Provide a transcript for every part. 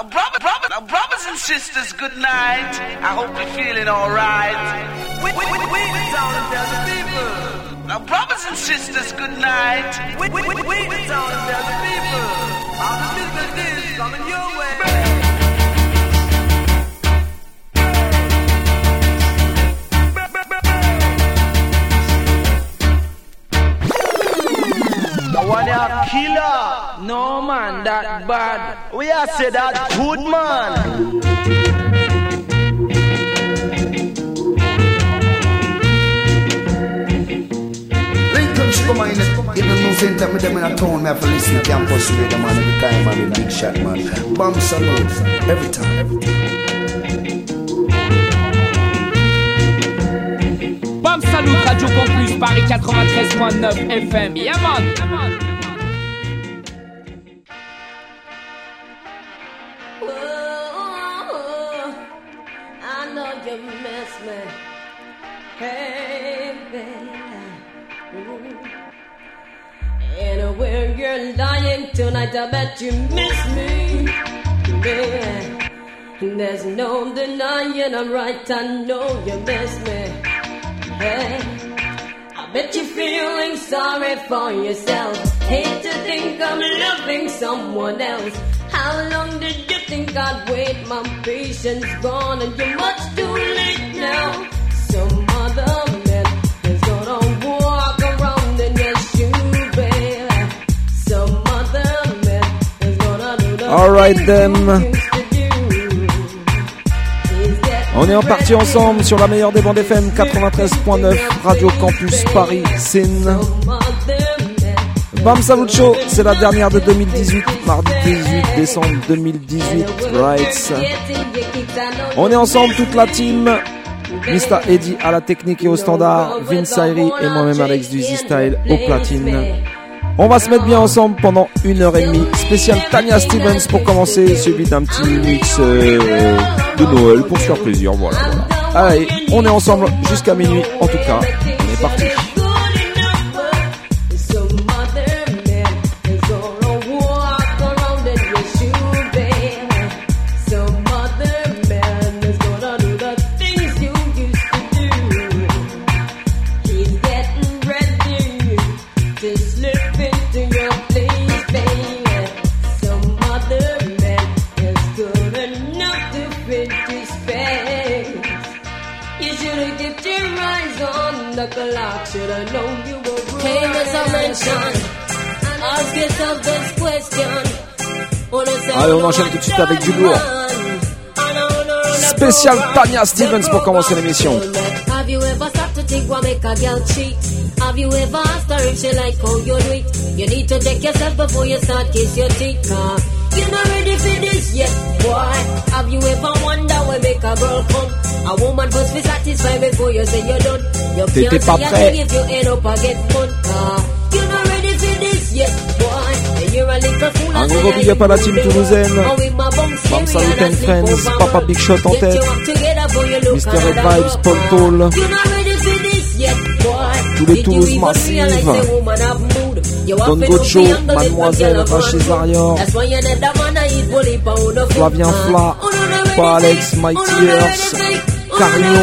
Now, brother, brother, now, brothers and sisters, good night. I hope you're feeling alright. We, we, we, we the town and tell the people. Now, brothers and sisters, good night. We, we, we, we town and tell the people. All the business is coming your way. One a killer. No man, that bad. We are say that good man. Lincoln should in Even no same time with them in a town, me have to listen to campus radio, man, every time, man, in big shot, man. Bam Salute, every time. Bam Salute, Radio Campus, Paris 93.9 FM. Yeah, man. Whoa, you're lying tonight, I bet you miss me. Baby. There's no denying I'm right, I know you miss me. Hey. I bet you're feeling sorry for yourself. Hate to think I'm loving someone else. How long did you think I'd wait? My patience gone and you're much too late now. Alright then. On est en partie ensemble sur la meilleure des bandes FM 93.9 Radio Campus Paris Sin. Bam Salut Show, c'est la dernière de 2018, mardi 18 décembre 2018, right On est ensemble toute la team. Mr. Eddie à la technique et au standard, Vince Ayri et moi-même Alex du Z-Style au platine. On va se mettre bien ensemble pendant une heure et demie. Spécial Tanya Stevens pour commencer, suivi d'un petit mix euh, de Noël pour se faire plaisir. Allez, on est ensemble jusqu'à minuit. En tout cas, on est parti. The clock. Should've known you were Hey, Mr. Mention. Ask yourself this question. Allez, on enchaîne tout de suite avec du lourd. Spécial Tanya Stevens pour commencer l'émission. Have you ever stopped to think what make a girl cheat? Have you ever asked her if she like how you do it? You need to check yourself before you start kiss your teeth. You're not ready for this yet, boy. Have you ever wonder what make a girl come? A woman must be satisfied before you say you're done. You can't say a prêt. thing if you end up get fun. You're not ready for this yet, boy. And you're a little fool. Un and gros say big up à la team toulousaine. Bam Salut and Friends, Papa Big Shot en tête. you you Mr. Red Vibes. Paul boy. Tous les Toulouse you massives. Don Gocho, Mademoiselle, Rachid Arior, Flavien Fla, Alex, Mighty Earth, Carino.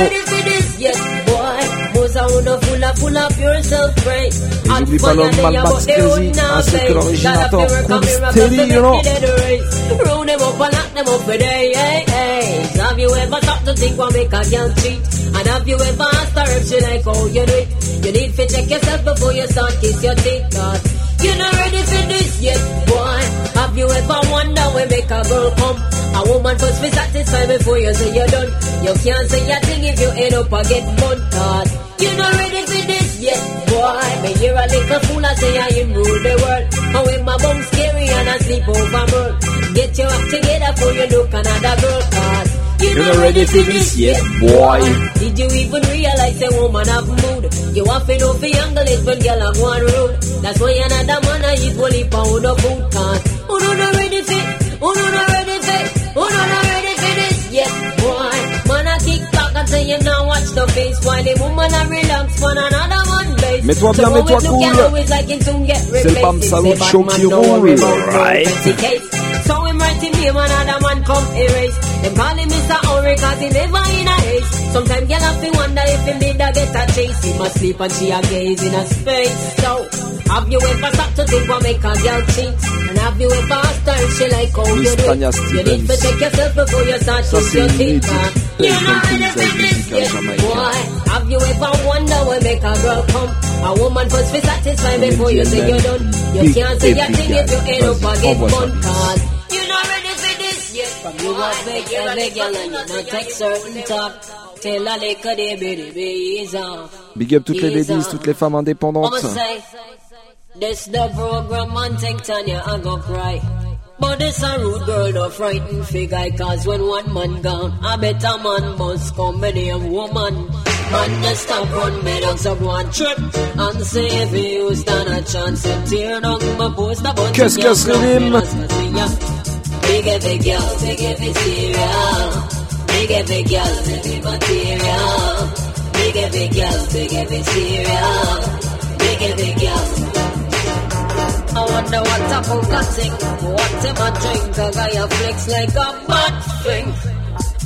Et j'oublie pas l'homme Malmax Crazy, ainsi que l'originateur Cool Stereo. Have you ever thought to think what make a girl cheat? And have you ever asked her if like how you do? You need to check yourself before you start kiss your teeth, cause you're not ready for this yet, boy. Have you ever wonder where make a girl come? A woman must be satisfied before you say you're done. You can't say a thing if you end up a get mud, cause you're not ready for this yet, boy. Me hear a little fool I say I am rule the world. And when my bum scary and I sleep over more. Get your act together before you look another girl, cause you're not ready for this yet, boy. Did you even realize a woman have mood? You have to know for younger it when girl have one rude. That's why another man I eat only pound of food, cause oh no, not ready for, oh no, not ready for, oh no, not ready for this yet, boy. Man I kick back and say you now watch the face while the woman I relax on another one base. Mets-toi bien, So mets-toi cool. like C'est le Bam replaced. Salut Show qui man, roule, worry about no right? Petty him name another man come erase. Them call him Mr. Hurry cause he never in a haste. Sometimes girl have to wonder if him did a get a chase. He must sleep and she a gaze in a space. So, have you ever stopped to think what make a girl cheat? And have you ever asked her if she like how you do it? You need to check yourself before you start to your teeth. You know ready for this boy. Have you ever wonder what make a girl come? A woman first be satisfied before you say you're done. You can't say your thing if you end up again bun cause you not ready for this? Yet. From you a beg, you beg, girl, and you not take certain talk. Tell a liquor they baby be on. Big up toutes les ladies, toutes les femmes indépendantes. This the program and take Tanya and go cry. But this a rude girl, no frightened figure Cause when one man gone, a better man must come Many a woman Man just stop run me down So go and trip And say if you stand a chance To tear down my poster But Qu'est-ce que c'est Lim Big heavy girl, big heavy cereal Big heavy girl, heavy material Big girl, big heavy cereal Big heavy girl I wonder what type of thing, what am I drink? I flex like a bad thing.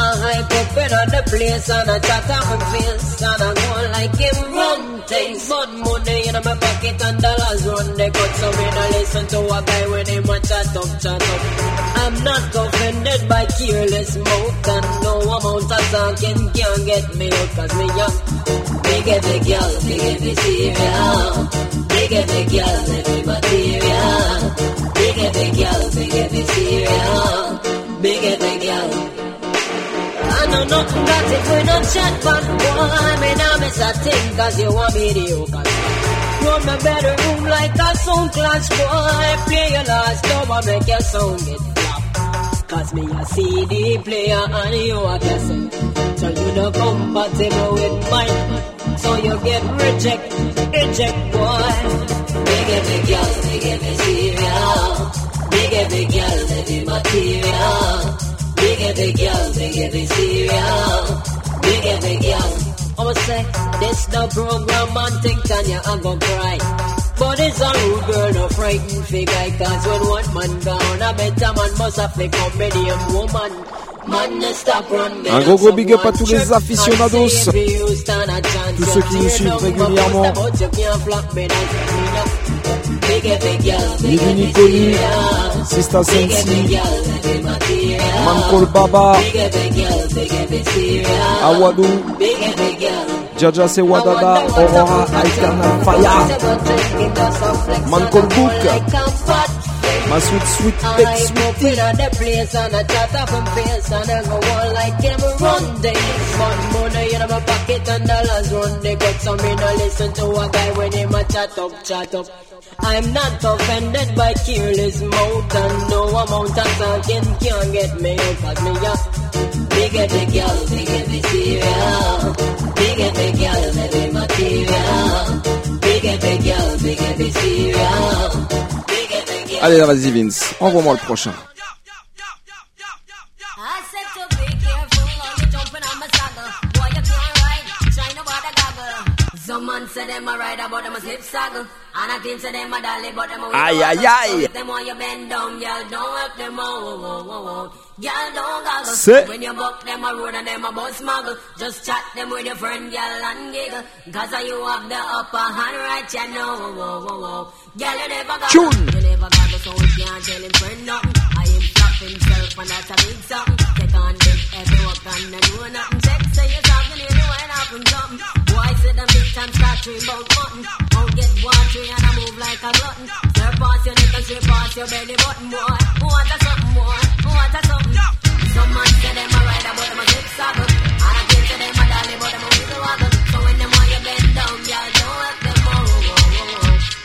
I hype up in the place and I chat on my face and I go like him run things. But money in my pocket and dollars run the cut. So me no listen to a guy when him a chat up, chat up. I'm not offended by careless mouth and no amount of talking can get me out cause me young. Big heavy girl, big heavy cereal. Big heavy girl, heavy material. Big heavy girl, big heavy cereal. Big heavy girl. I know nothing got it we no chat but boy Me now miss a thing cause you want mediocre Run my bedroom like a sound clash boy. Play your last number make your sound get flop Cause me a CD player and you a cassette So you no compatible with mine. So you get reject, reject boy. Big big girl, big big cereal Big big girl, heavy material Heavy girl. I'ma say, this the program and think Tanya I'm gonna cry. But it's a rude girl, no frightened figure. Cause when one man gone, a better man must have to come medium woman. Un gros gros big up à tous les aficionados, tous ceux qui nous suivent régulièrement. Nidu Nicoli, Sista Sensi, Mankol Baba, Awadou, Jaja Sewadada, Aurora Alternal Fire, Mankol Book, my sweet, sweet, big sweet. in the place and I chat up and face and I go on like him run days. But money in my pocket and dollars run they got some me no listen to a guy when him a chat up, chat up. I'm not offended by careless mouth and no amount of talking can get me out cause me a Allez, vas-y Vince, envoie-moi le prochain. Ride about them a slip saddle And I think say them a dolly but them a Aye, aye, aye Them want you bend down, y'all don't help them out oh, oh, oh, oh. Y'all don't goggle Say. When you buck them a road and them a bus smuggle Just chat them with your friend, y'all and giggle Cause you have the upper hand right, you know oh, oh, oh, oh. Y'all you never got Tune. You never got so we can't tell him friend nothing I him flop himself and that's a big something Take on big every work and then do nothing Check say you're talking in the wine up from something Boy say them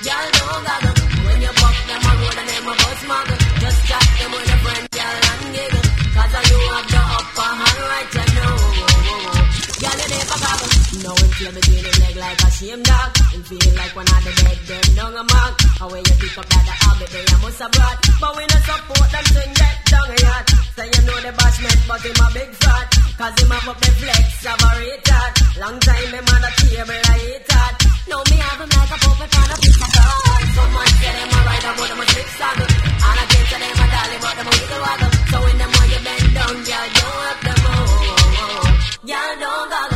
y'all don't help Play me green leg like a shame dog. and feel like one of the dead, dead down a mark. How when you pick up like the habit, they a must have brought. But we no support them swing that down a yacht. Say you know the bashment, but him a big fat. Cause him a fuck the flex of a retard. Long time him on the table, I hate that. Know me have him like a puppet on a piece of card. Someone get him a ride, I'm a trip saga. And I get to them a dolly, but them a wiggle waggle. So in them when you bend down, y'all don't have them, oh, oh, oh. Y'all don't goggle.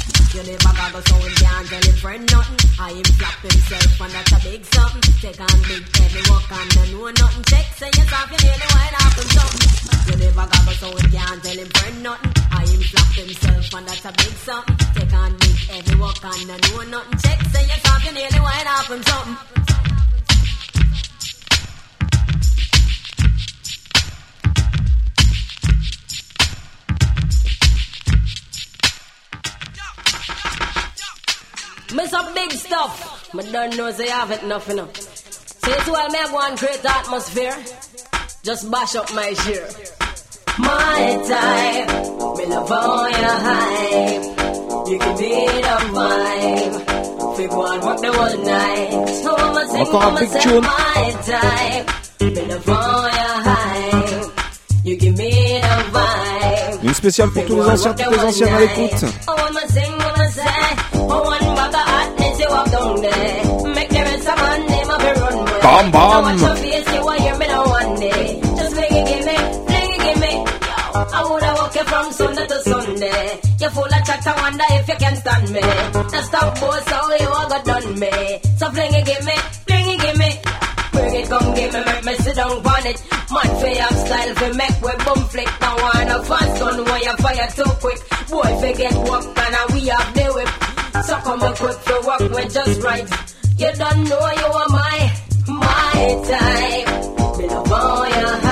You never goggle, so we can't tell him friend nothing. I him flap himself and that's a big something. Take on big heavy work and I know nothing. Check say yourself in any white happen something. You never goggle, so we can't tell him friend nothing. I him flap himself and that's a big something. Take on big heavy work and I know nothing. Check say yourself in any white happen something. Me some big stuff. Me don't know say have it enough enough. Say it well, me have one great atmosphere. Just bash up my share. My time, me love all your hype. You can be the vibe. Fig one work the whole night. So I'ma sing, Encore un I'ma big say tune. my time. Me love all your hype. You give me the vibe. Une spéciale pour tous les anciens, toutes les anciennes à l'écoute. Oh, down there. Make the rest of name up and run with. Bam, bam. Now watch your face, you will hear me now one day. Just fling it, give me, fling it, give me. I woulda walk you from Sunday to Sunday. You full of chat, I wonder if you can stand me. Now stop, boy, so you all got done me. So fling it, give me, fling it, give me. Bring it, come give me, make me sit down on it. Man, fi have style, fi make we bum flick. Now wanna fast gun, why you fire too quick? Boy, fi get work, and we have the whip. So come and quick for work, we just right. You don't know you are my, my type. Me love all your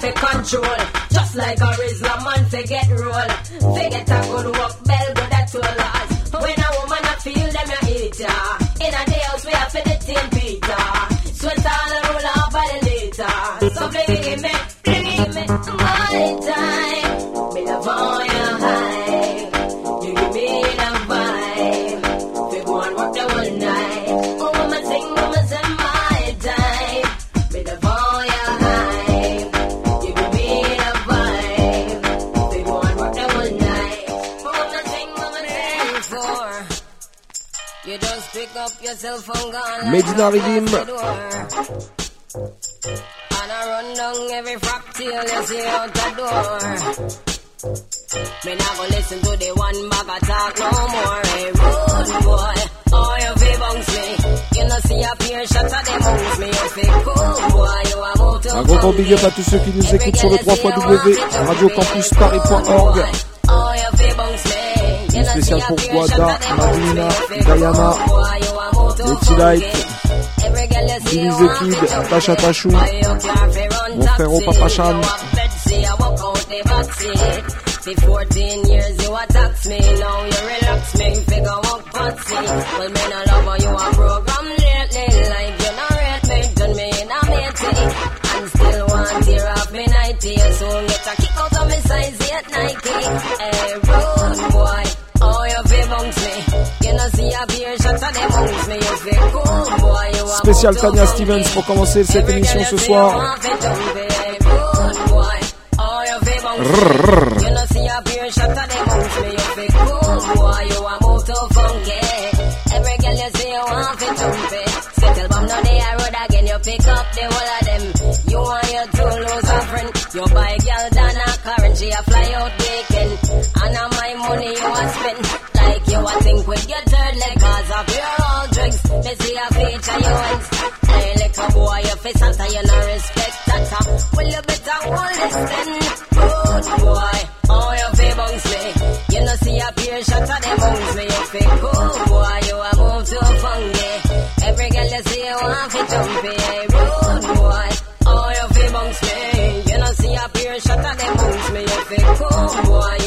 for control. Just like a Rizla man for get roll. Fi get a good Medina Redeem. And I run down every frack till you see out the door. Me not go listen to the one bag of talk no more. Hey, rude boy, you fi bounce me. You know see a peer shot of them moves me. You fi cool boy, you a move to Un gros gros big up à tous ceux qui nous écoutent sur le 3 radiocampusparis.org. Oh you fi bounce me. You know spécial pour Guada, Diana, cool boy, you a move to les T-Light, Every girl you see Billy you the want Kid, to Tasha Tachou, mon frérot Papa Chan. For 14 years you a tax me, now you relax me, figure walk fancy. Well, me no love you a program lately, like you no rate me, turn me in a matey. And still want tear off me nighty, so get a kick out of me size 8 Nike. Hey, rude boy, oh you fi bounce me. You know see a beer Spécial Tania. Stevens pour commencer cette émission ce soir. Me see a feature you want. Hey little boy you face Santa you no respect that. Well you better hold this then. Good boy. Oh you feel bounce me. You know see a pure shot of them bounce me. You feel cool boy you a move too funky. Every girl you see you want to jump in. Hey rude boy. Oh you feel bounce me. You know see a pure shot them bounce me. You feel cool boy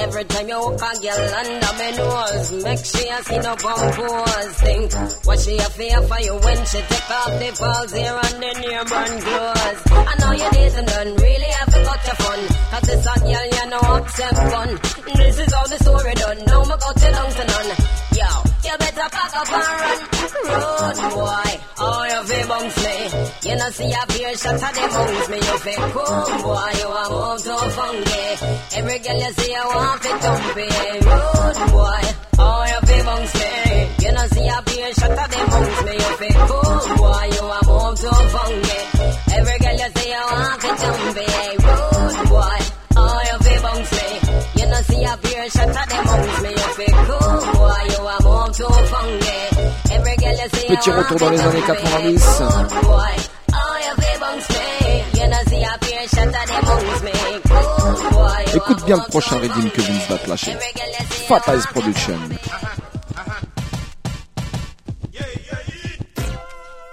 every time you walk a girl under me nose, make sure you see no bum pose. Think what she a fear for you when she take off the falls here and the near burn clothes. I know you and done really have got your fun. Cause this hot girl you know upset fun. This is how the story done. Now me got you down to none. Yo, you better pack up and run. Road boy, You know see a beer? Shot of them bounce me. You boy, you a move so funky. Every girl you see you want boy, oh you feel bounce me. You know see a beer? Shot of them bounce me. You feel cool boy, you a move so funky. Every girl you see you want to jump in. Road boy, oh you feel bounce me. You know see a beer? Shot of them bounce me. You feel cool boy, you a move so funky. Every girl you see you Petit retour dans les années 90. Écoute bien le prochain Redeem que. Vince va te lâcher. Fat Eyes Production.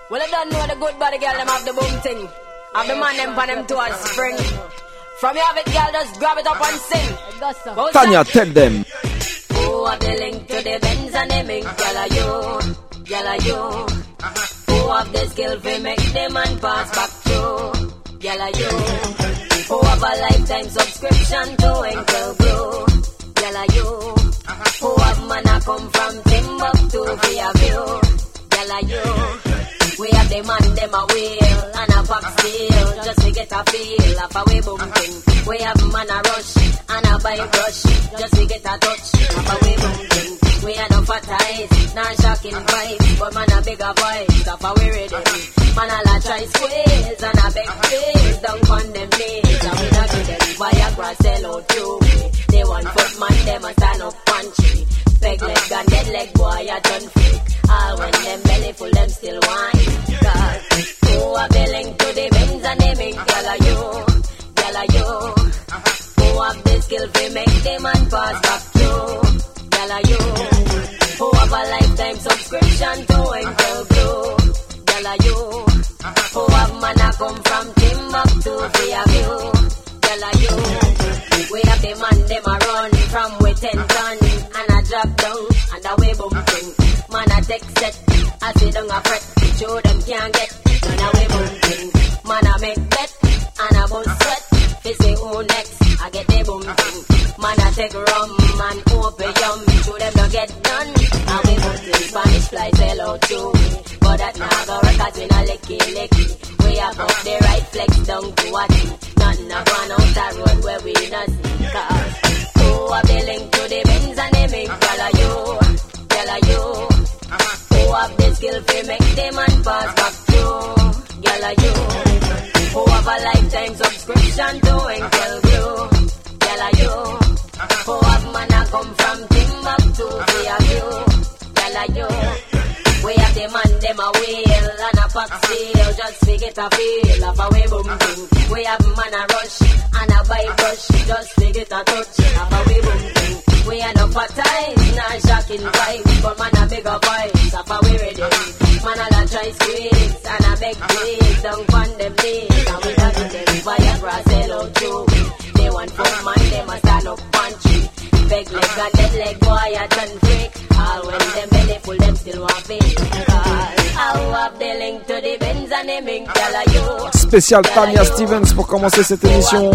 Well, I don't know the good body girl, them have the boom thing. Have the man them pan them towards spring. From you have it, girl, just grab it up and sing. Both Tanya, tell them. Who have the link to the Benz and the mink, girl, you? Girl, you? Who have the skill to make the man pass back? Girl, are you? Who have a lifetime subscription to Enkel Blue? Girl, are you? Who have man a come from Timbuktu for your view? Girl, are you? We have the man, them a wheel and a pop steel just to get a feel of a way bumping. We have man a rush and a buy brush just to get a touch of a way bumping. We had no fat eyes, not shocking vibes, but man a bigger voice of a we ready. Man la try squeeze and a big face, don't on them knees. And we not give them Viagra sell out to me. They want foot man, them a stand up punchy. Peg leg and dead leg boy a done freak. All when them belly full, them still whine. Cause who a billing to the Benz and they make gyal a you, gyal a you. Who have the skill to make the man pass back through, gyal a you. Who have a lifetime subscription to Enkel Blue, gyal a you. Who have man a come from Timbuktu for your view, gyal a you. We have the man them a run from with ten ton and a drop down and a way bumping. Man a take set, I sit down a fret, show them can't get none a way bumping. Man a make bet and a bust sweat, fi say who next, I get the bumping. Man a take rum and opium, show them don't get done. And we bumping Spanish fly sell out to that now go records in a licky licky. We up the right flex down to a T. Nothing a gone out the road where we not see just to Spécial Tanya Stevens pour commencer cette émission.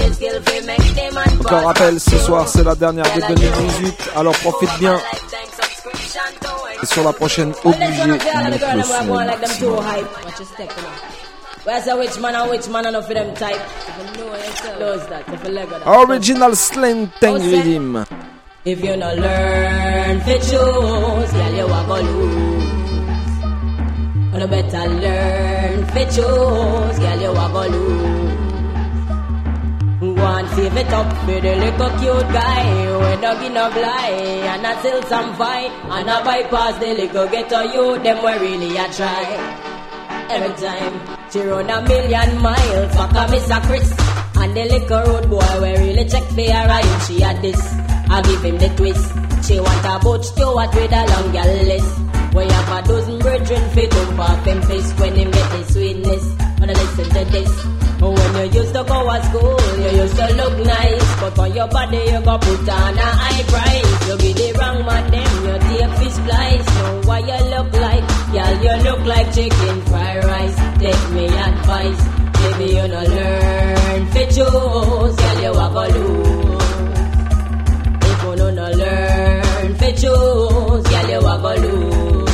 Encore rappel, ce soir c'est la dernière de 2018, alors profite bien. Et sur la prochaine, obligé de mettre le son au maximum. Watch your step, you know. Where's a which man and which man enough for them type? Close that, if a leg of that. Original Slanting Rhythm. If you no learn to choose, girl, you are gonna lose. You better learn to choose, girl, you are gonna lose. Go and save it up for the little cute guy When no give no lie And I still some fight And I bypass the little ghetto you, Them where really I try. Every time She run a million miles Fuck a a Chris. And the little road boy Where really check for her She had this I give him the twist She want a butch Stewart with a long gal list We have a dozen brethren Fit up off him fist When him get his sweetness Wanna listen to this when you used to go to school, you used to look nice. But for your body, you go put on a high price. You be the wrong man, them, you take fish flies. Know what you look like? Girl, you look like chicken fried rice. Take me advice. Baby, you no learn to choose. Girl, you a go lose. Choose, girl, you a go lose.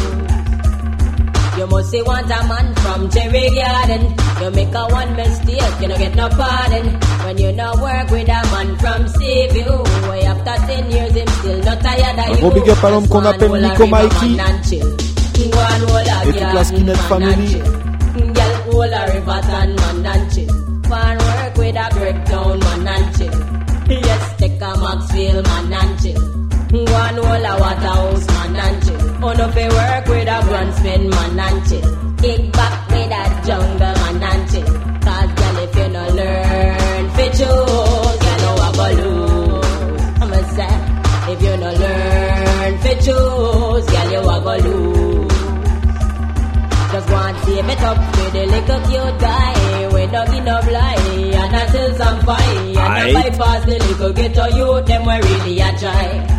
You must say want a man from Cherry Garden. You make a one mistake, you don't get no pardon. When you not work with a man from Seaview, way after 10 years, him still not tired of you. gros big up à l'homme qu'on appelle Nico Mikey. Et toute la skinhead family. Girl, hold a river and man and chill. Fan work with a breakdown man and chill. Yes, take a Maxfield man and chill. Oh no, fi work with a Brunswick man and chill. Kick back with a jungle man and chill. Cause girl, if you no learn fi choose, girl, you a go lose. I'ma say, if you no learn fi choose, girl, you a go lose. Just want to save it up for the little cute guy. We don't give no lie, and I still some fight. And I bypass the little ghetto youth, them we really a try.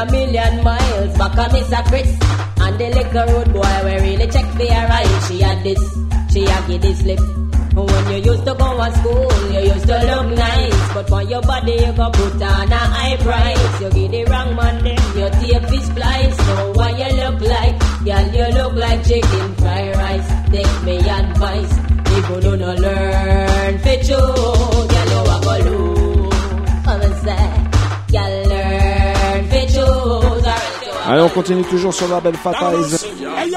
A million miles, back Miss a Chris. And the little road boy, we really check the ride. She had this, she had give this slip. When you used to go to school, you used to look nice. But for your body, you go put on a high price. You give the wrong man, then you take fish flies. Know what you look like? Girl, you look like chicken fried rice. Take me advice. People do not learn choose, you Allez, on continue toujours sur le label Fat Eyes.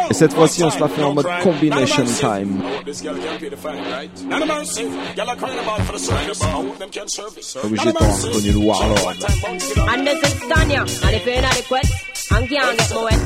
Et cette fois-ci, on se la fait en mode combination time. Obligé de le Warlord. And this is Tanya, and if you're inadequate and can't get me wet,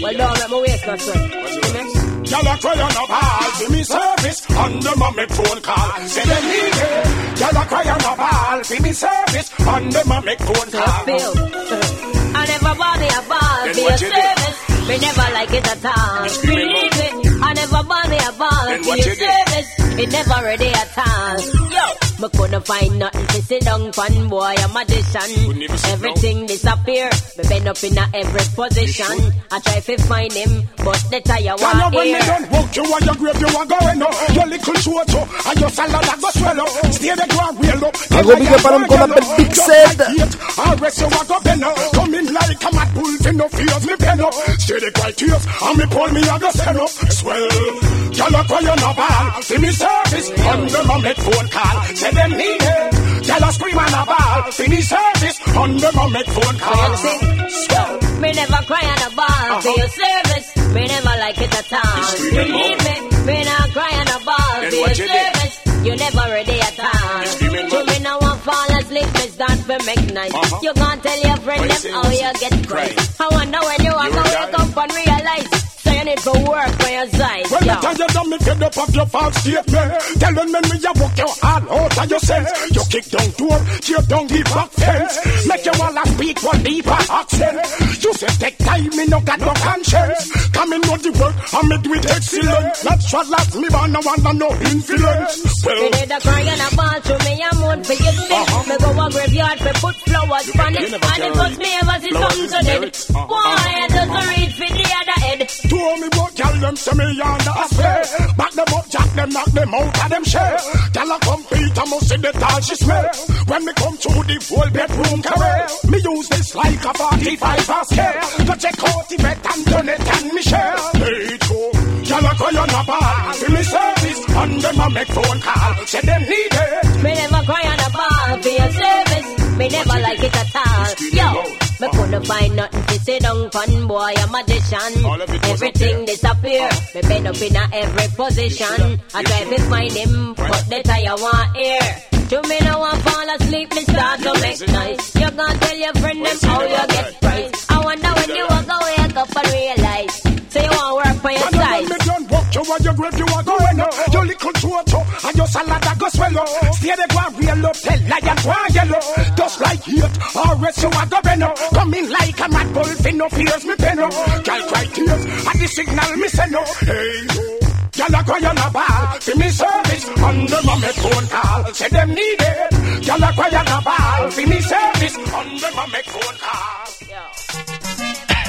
well, don't let me waste my sweat. Amen. Y'all are crying up all for me service under my make phone call. Say they need it. Y'all are crying up all for me service under my make phone So I call. feel. I never bought me a ball Then for your what you do? service. Me never like it at all. Believe it. I never bought me a ball for your service. It never ready at all. Yo, me couldn't find nothing to sit down fun boy, a magician. Couldn't even sit Everything disappear. Me bend up in a every position. I try to find him, but the tire Y'all want when me air. done walk you and your grave you are going up. Your little short so and your salad that go swell up. Stay there go and wheel up. Un gros big up à l'homme qu'on appelle Big Zed. I'll rest you a go bend up. Come in like a mad bull to no fears me pen up. Stay the quiet tears and me pull me a go send up. Swell. Y'all are crying a ball. See me service under my make phone call. Them need it. Y'all scream and a ball. Me service under my make phone call. Me never cry on a ball for your service. Me never like it at all. Believe me, me not cry on a ball Then for your you did? service. You never ready at all. To me now want fall asleep, me start to make nice. Uh-huh. You can't tell your friend them how you get crazy. I wonder when you are You gonna die. wake up and realize. So you need to work for your size. When yo. the time you done me fed up of your false statement Telling me me you walk your all out of your sense You kick down door, tear down the back fence Make you all a speak one deeper accent You say take time, me no got no conscience Come in know the work, and me do it excellent Natural as me born, no one no influence Well, did a cry and a ball to me a moon for sin. Uh-huh. Me go a graveyard for put flowers You on it. And it was me ever see something is to dead. Uh-huh. Boy, I doesn't read for the other two me what gal them say me under a spray. Back them up, jack them, knock them out of them share. Gal a compete, I must see the tall she smell. When me come to the full bedroom career, me use this like a 45 a scale. To check out the vet and done it and me share. Hey, true. Gal a cry on a bar, see me service, and them a make phone call. Say them need it. Me never cry on a bar for your service. Me never like it at all. Yo. Me couldn't find nothing to sit down fun boy, a magician. Everything disappear. Me bend up in a every position. I try to find him, but the tire want air. To me no one fall asleep, me start to make noise. You gonna tell your friend them how you get price. I wonder when you walk away, wake up and realize. Say you want work for your size. me done walk you on your grave, you going up. Your little salad a go swallow. Stay the up, tell lion go yellow. Just like it, or else you are go beno. Come in like a mad bull, fin no fears me peno. Girl cry tears, at the signal me say no. Hey. Y'all a on a ball, for me service, and them a phone call, say them need it. Y'all a on a ball, for me service, and them a phone call.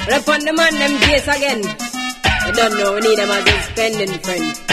Rep on the man them case again. You don't know, we need them as a spending friend.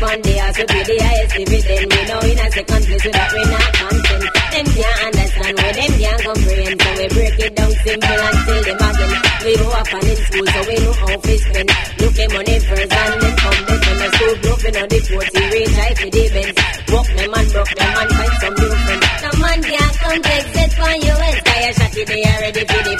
Bet fund they also be the highest dividend. We know in a second place so that we not content. Them can't understand where them can't comprehend. So we break it down simple and tell them again. We grow up and in school so we know how to spend. Look at money first and then come back from the school. Bluffing on the court, he reach high for the events. Walk them and broke them and find some new friends. The man can't come take set for you. Fire shot it, they are ready for defense.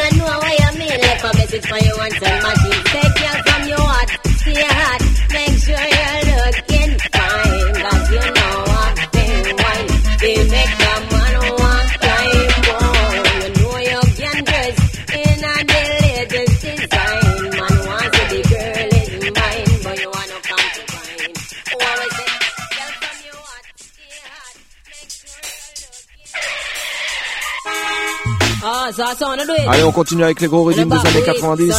I know why I mean. Eh? Left a message for you and tell my Allez, on continue avec les gros rythmes des années 90. So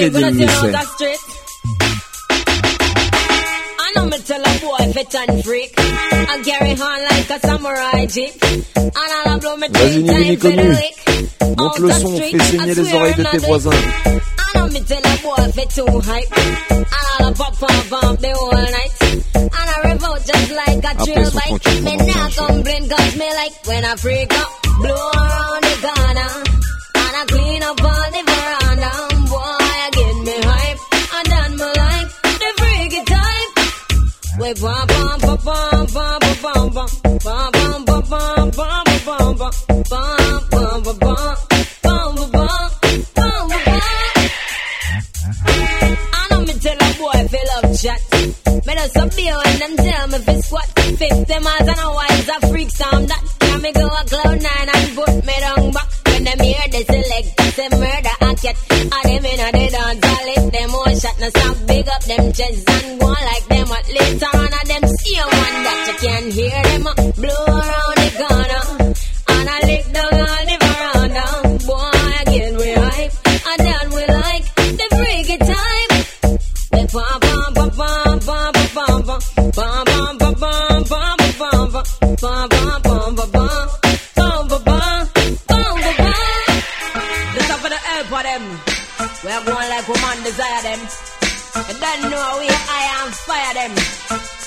now tell a boy and freak. I carry on like a samurai jeep. And I'll blow me three times for the week. Monte le son, fais saigner les oreilles de tes voisins. I know me tell a boy fit too hype. And I'll pop pop pop the whole night. And I revolt just like a trail bike. Me qu'on complain cause me like when I freak up. Blow around the corner. And I clean up all the We bum bum bum bum bum bum bum bum bum bum bum bum bum bum bum bum bum bum know me tell a boy fi love chat. Me just a beer and them tell me fi squat. Fix them as and a wise a freak sound that. Can me go a cloud nine and put me down back. When them hear the select, say murder a cat. And them inna the dance, I lift them all shot. No stop big up them chests and go like them. But later desire them. You don't know how I am fire them.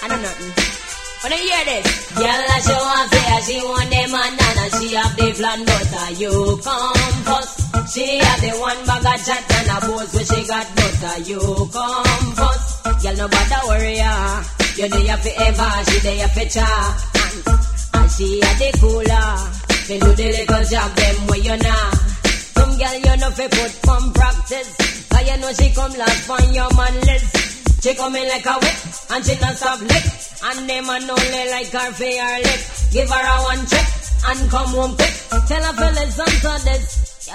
I know nothing. When I hear this, girl, I show and say she want them and nana. She have the plan, Butter you come first. She have the one bag of chat and a pose where she got, butter. you come first. Girl, no bother worry her. You there for ever, she there for cha. And, she had the cooler. They do the little job them where you not. Some girl you know fi put from practice. Cause you know she come last on your man list. She come in like a whip and she not stop lick. And them man only like her for her lip. Give her a one check and come home quick. Tell her to listen to this. Yo.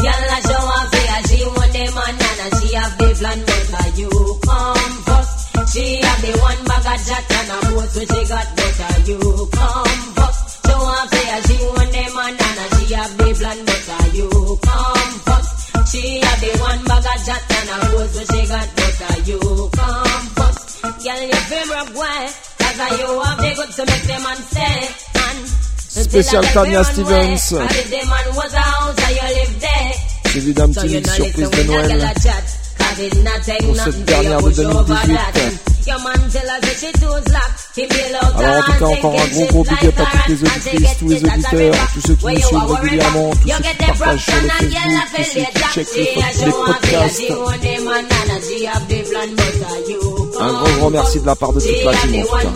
Girl a show off here, she want them man and she have the plan but you come first. She have the one bag of jack and a boat so she got butter you come first. Show off here, she want them man and she have the plan but you come first. She have the one bag of jack and a boat so she got butter you come first. Girl you feel rock way, cause you have the goods to make them man stay. And Spécial Tanya Stevens. Suivi d'un petit mix surprise de Noël pour cette dernière de 2018. Alors en tout cas encore un gros gros big up à toutes les auditrices, tous les auditeurs, tous ceux qui nous suivent régulièrement, tous ceux qui partagent sur le Facebook, tous ceux qui checkent les, les podcasts. Un grand grand merci de la part de toute la team en tout cas.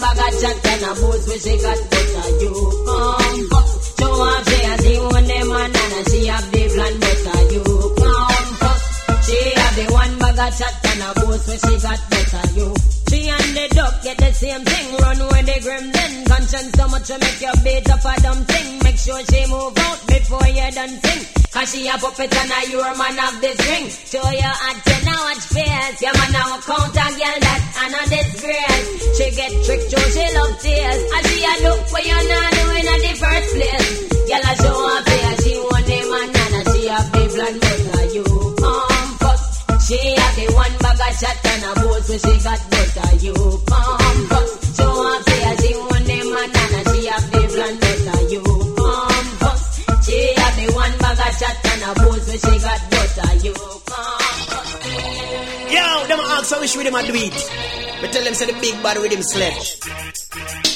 the one bag of chat and a boast where she got better you. And the duck get the same thing, run with the gremlin. Conscience so much to make you beat up a dumb thing. Make sure she move out before you done sing. Cause she a puppet and a your man of this ring. Show your to now watch face. Your man now count a girl that and a disgrace. She get tricked, so she love tears. And she a look for you not doing at the first place. Girl a show her face, she want the man and she a big blonde. She have the one bag of shot and a boat so she got butter you come first. Show off say she want them man and she have the blonde butter you come first. She have the one bag of shot and a boat so she got butter you come first. Yo, them ask how wish with them a do it. But tell them say the big bad with him sledge.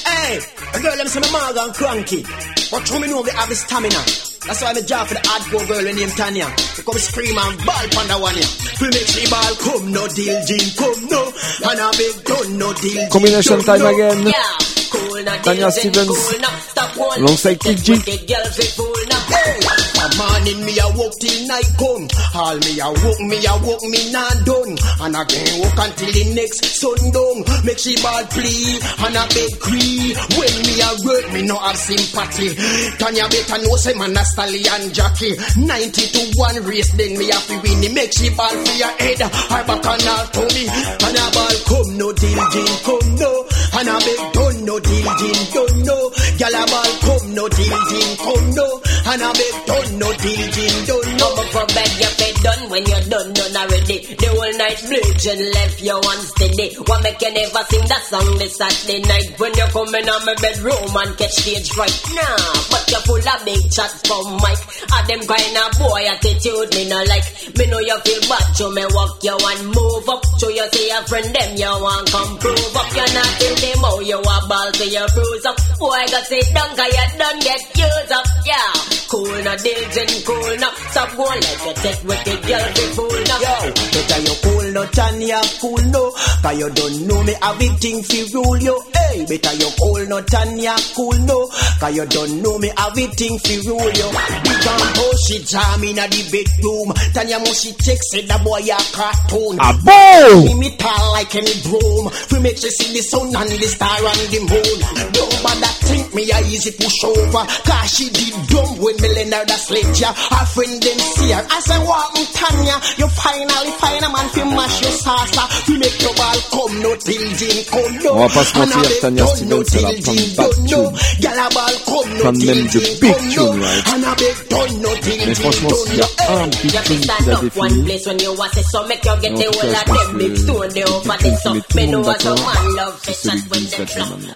Hey, a girl them say me Morgan cranky. But how me know they have the stamina? That's why I'm a job for the hardcore girl named Tanya. To come scream and ball panda one ya. We make she ball come no deal gin come no. And a big gun no deal Combination time no. again. Yeah. Cool Tanya Stephens, cool now. Stop one alongside Kid G. wicked girl fi fool now. Hey, a morning me a walk till night come. All me a walk, me a walk, me not done. And again walk until the next sundown. Make she ball plea and a cree. When me a work, me no have sympathy. Tanya better know say man a stallion jockey. 90 to 1 race, then me have to win. it. Make she ball for your head, her back and her tummy. And a ball come no deal, gin come no. And a beg done no deal, gin done no. Gyal a ball come no deal, gin come no. And a beg done no deal, gin done no. Up for bed, you fed done when you're done, done already. The whole night bleaching left you unsteady. What make you never sing that song this Saturday night when you come in on my bedroom and catch stage right now? But you're full of big chat from Mike. A them kind of boy attitude me no like. Me know you feel bad, so me walk you and move up. So you see a friend them you want come prove up. You're not in the mouth, you a ball so you bruise up. Boy I got sit down 'cause you done get used up. Yeah, cool now, diligent, cool now. Stop going like you take wicked girl be fool now. Yo, better you cool no, Tanya cool no. Cause you don't know me everything fi rule you. Hey, better you cool no, Tanya cool no. Cause you don't know me everything fi rule you. Big and push she jam in a the bedroom. Tanya must she check say that boy a cartoon. Ah bon? Me me tall like any broom. We make she see the sun and the star and the moon. Don't bother think me a easy push over. Cause she did dumb when me lend her the sledge. Ya. Her friend them see her. I say, what Tanya? You finally find a man fi mash your salsa. We make your ball come no till gin come no. On va pas se mentir, Tanya Stephens, elle a no plein de bad gin done no. tunes. Gyal a ball come no Plein de même de big tunes, right? And I beg done no till Mais franchement, s'il y no. a un big You tune fi qui l'a défini, place when you want say so make you get En the tout cas, je pense que stone they le over titre this qui met up. tout Me le monde d'accord, man love c'est celui de them Dispatch flop. maintenant.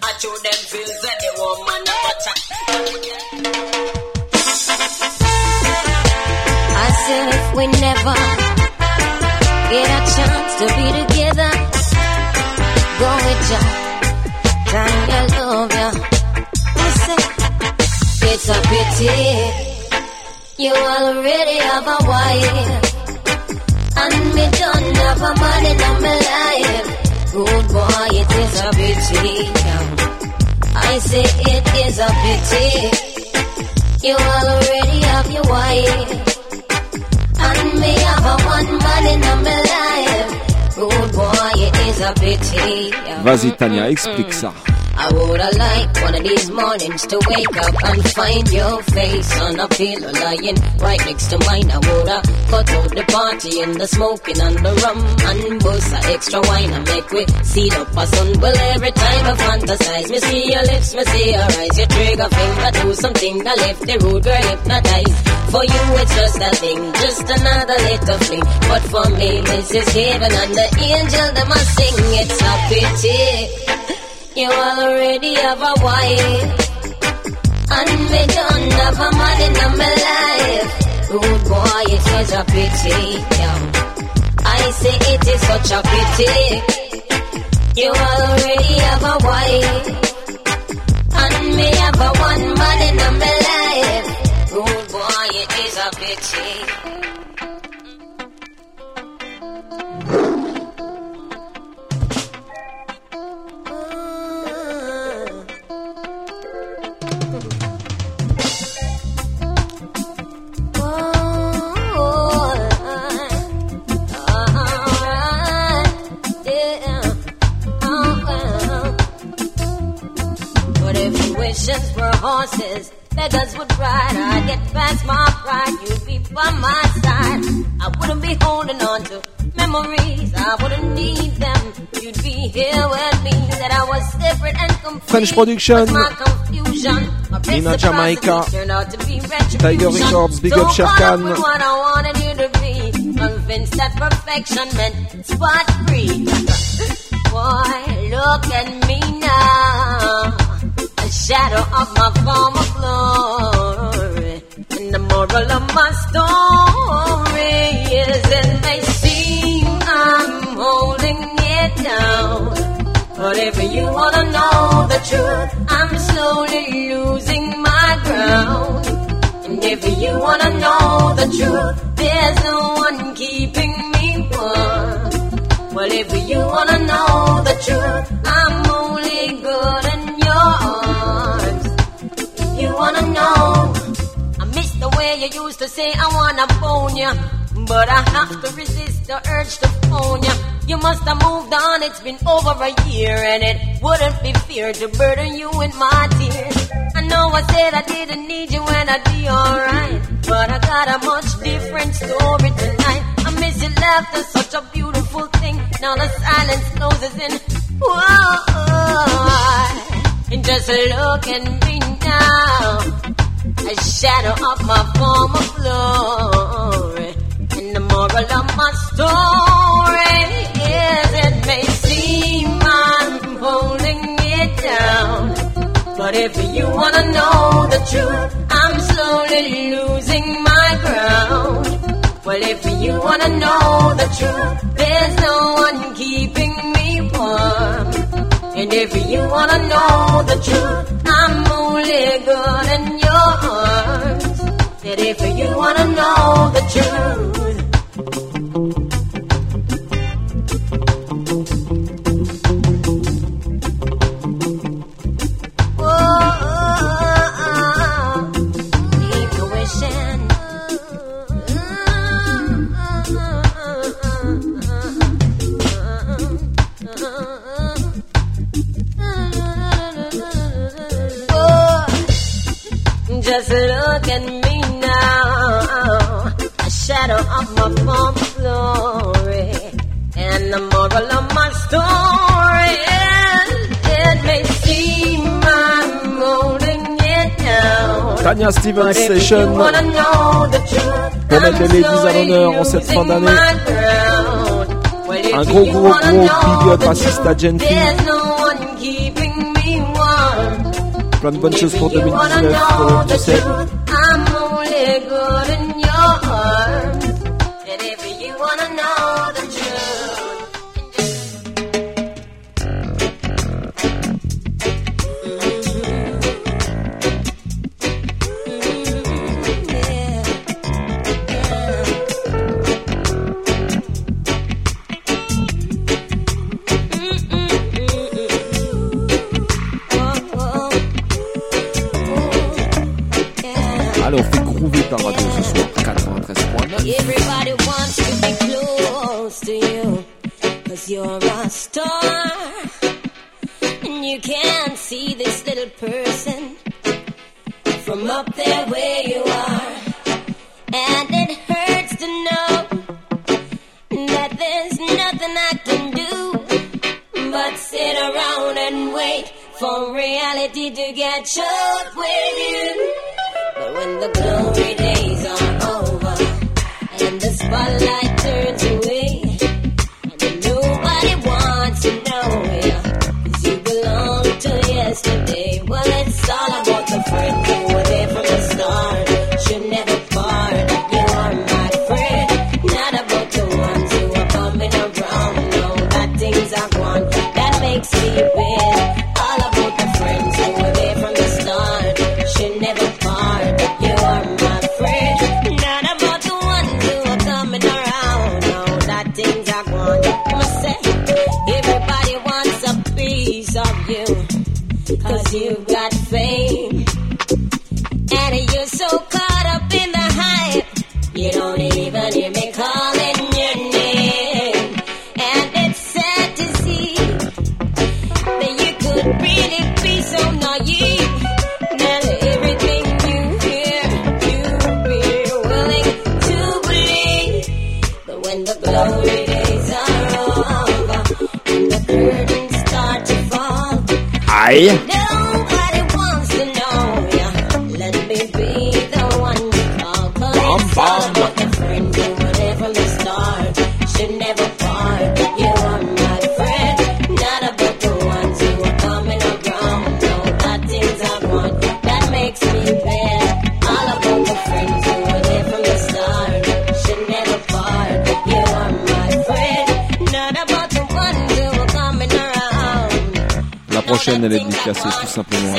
I if we never get a chance to be together, go with ya. Tanya love ya. Listen, it's a pity. You already have a wife. And me don't have a man in my life. Good boy, it is a pity. I say it is a pity. You already have your wife. And me have a one man in my life. Good boy, it is a pity. Vas-y Tania, explique ça. I woulda liked one of these mornings to wake up and find your face on a pillow lying right next to mine. I woulda cut out the party and the smoking and the rum and bust a extra wine and make we seal up a sun. Well, every time I fantasize, me see your lips, me see your eyes, your trigger finger do something that left the rude girl hypnotized. For you, it's just a thing, just another little fling. But for me, this is heaven and the angel that must sing. It's a pity. You already have a wife. And me don't have a man in my life. Good boy, it is a pity. Yeah. I say it is such a pity. You already have a wife. And me have a one man in my life. Good boy, it is a pity. If were horses, beggars would ride. I'd get past my pride, you'd be by my side. I wouldn't be holding on to memories, I wouldn't need them. You'd be here with me, that I was separate and complete. French Production. My confusion, my Nina Jamaica. turned out to be retribution. Tiger Records, big up So Sher caught Khan. with what I wanted you to be, convinced that perfection meant spot free. Boy, look at me now. Shadow of my former glory. And the moral of my story is it may seem I'm holding it down. But if you wanna know the truth, I'm slowly losing my ground. And if you wanna know the truth, there's no one keeping me warm. Well, if you wanna know the truth, I'm only good in way you used to say I wanna phone ya, but I have to resist the urge to phone ya. You must have moved on, it's been over a year, and it wouldn't be fair to burden you with my tears. I know I said I didn't need you and I'd be alright, but I got a much different story tonight. I miss your laughter, such a beautiful thing. Now the silence closes in. Whoa, and just look at me now, a shadow of my former glory. And the moral of my story is it may seem I'm holding it down. But if you wanna know the truth, I'm slowly losing my ground. Well, if you wanna know the truth, there's no one keeping me warm. And if you wanna know the truth, I'm only good in your arms. And if you wanna know the truth, of my former glory. And the moral of my story it may seem I'm molding it down. Tania Stevens Session. Pour mettre les à l'honneur en cette fin d'année. Un gros gros gros assiste à Plein de bonnes choses pour 2019, elle est déclassée tout simplement.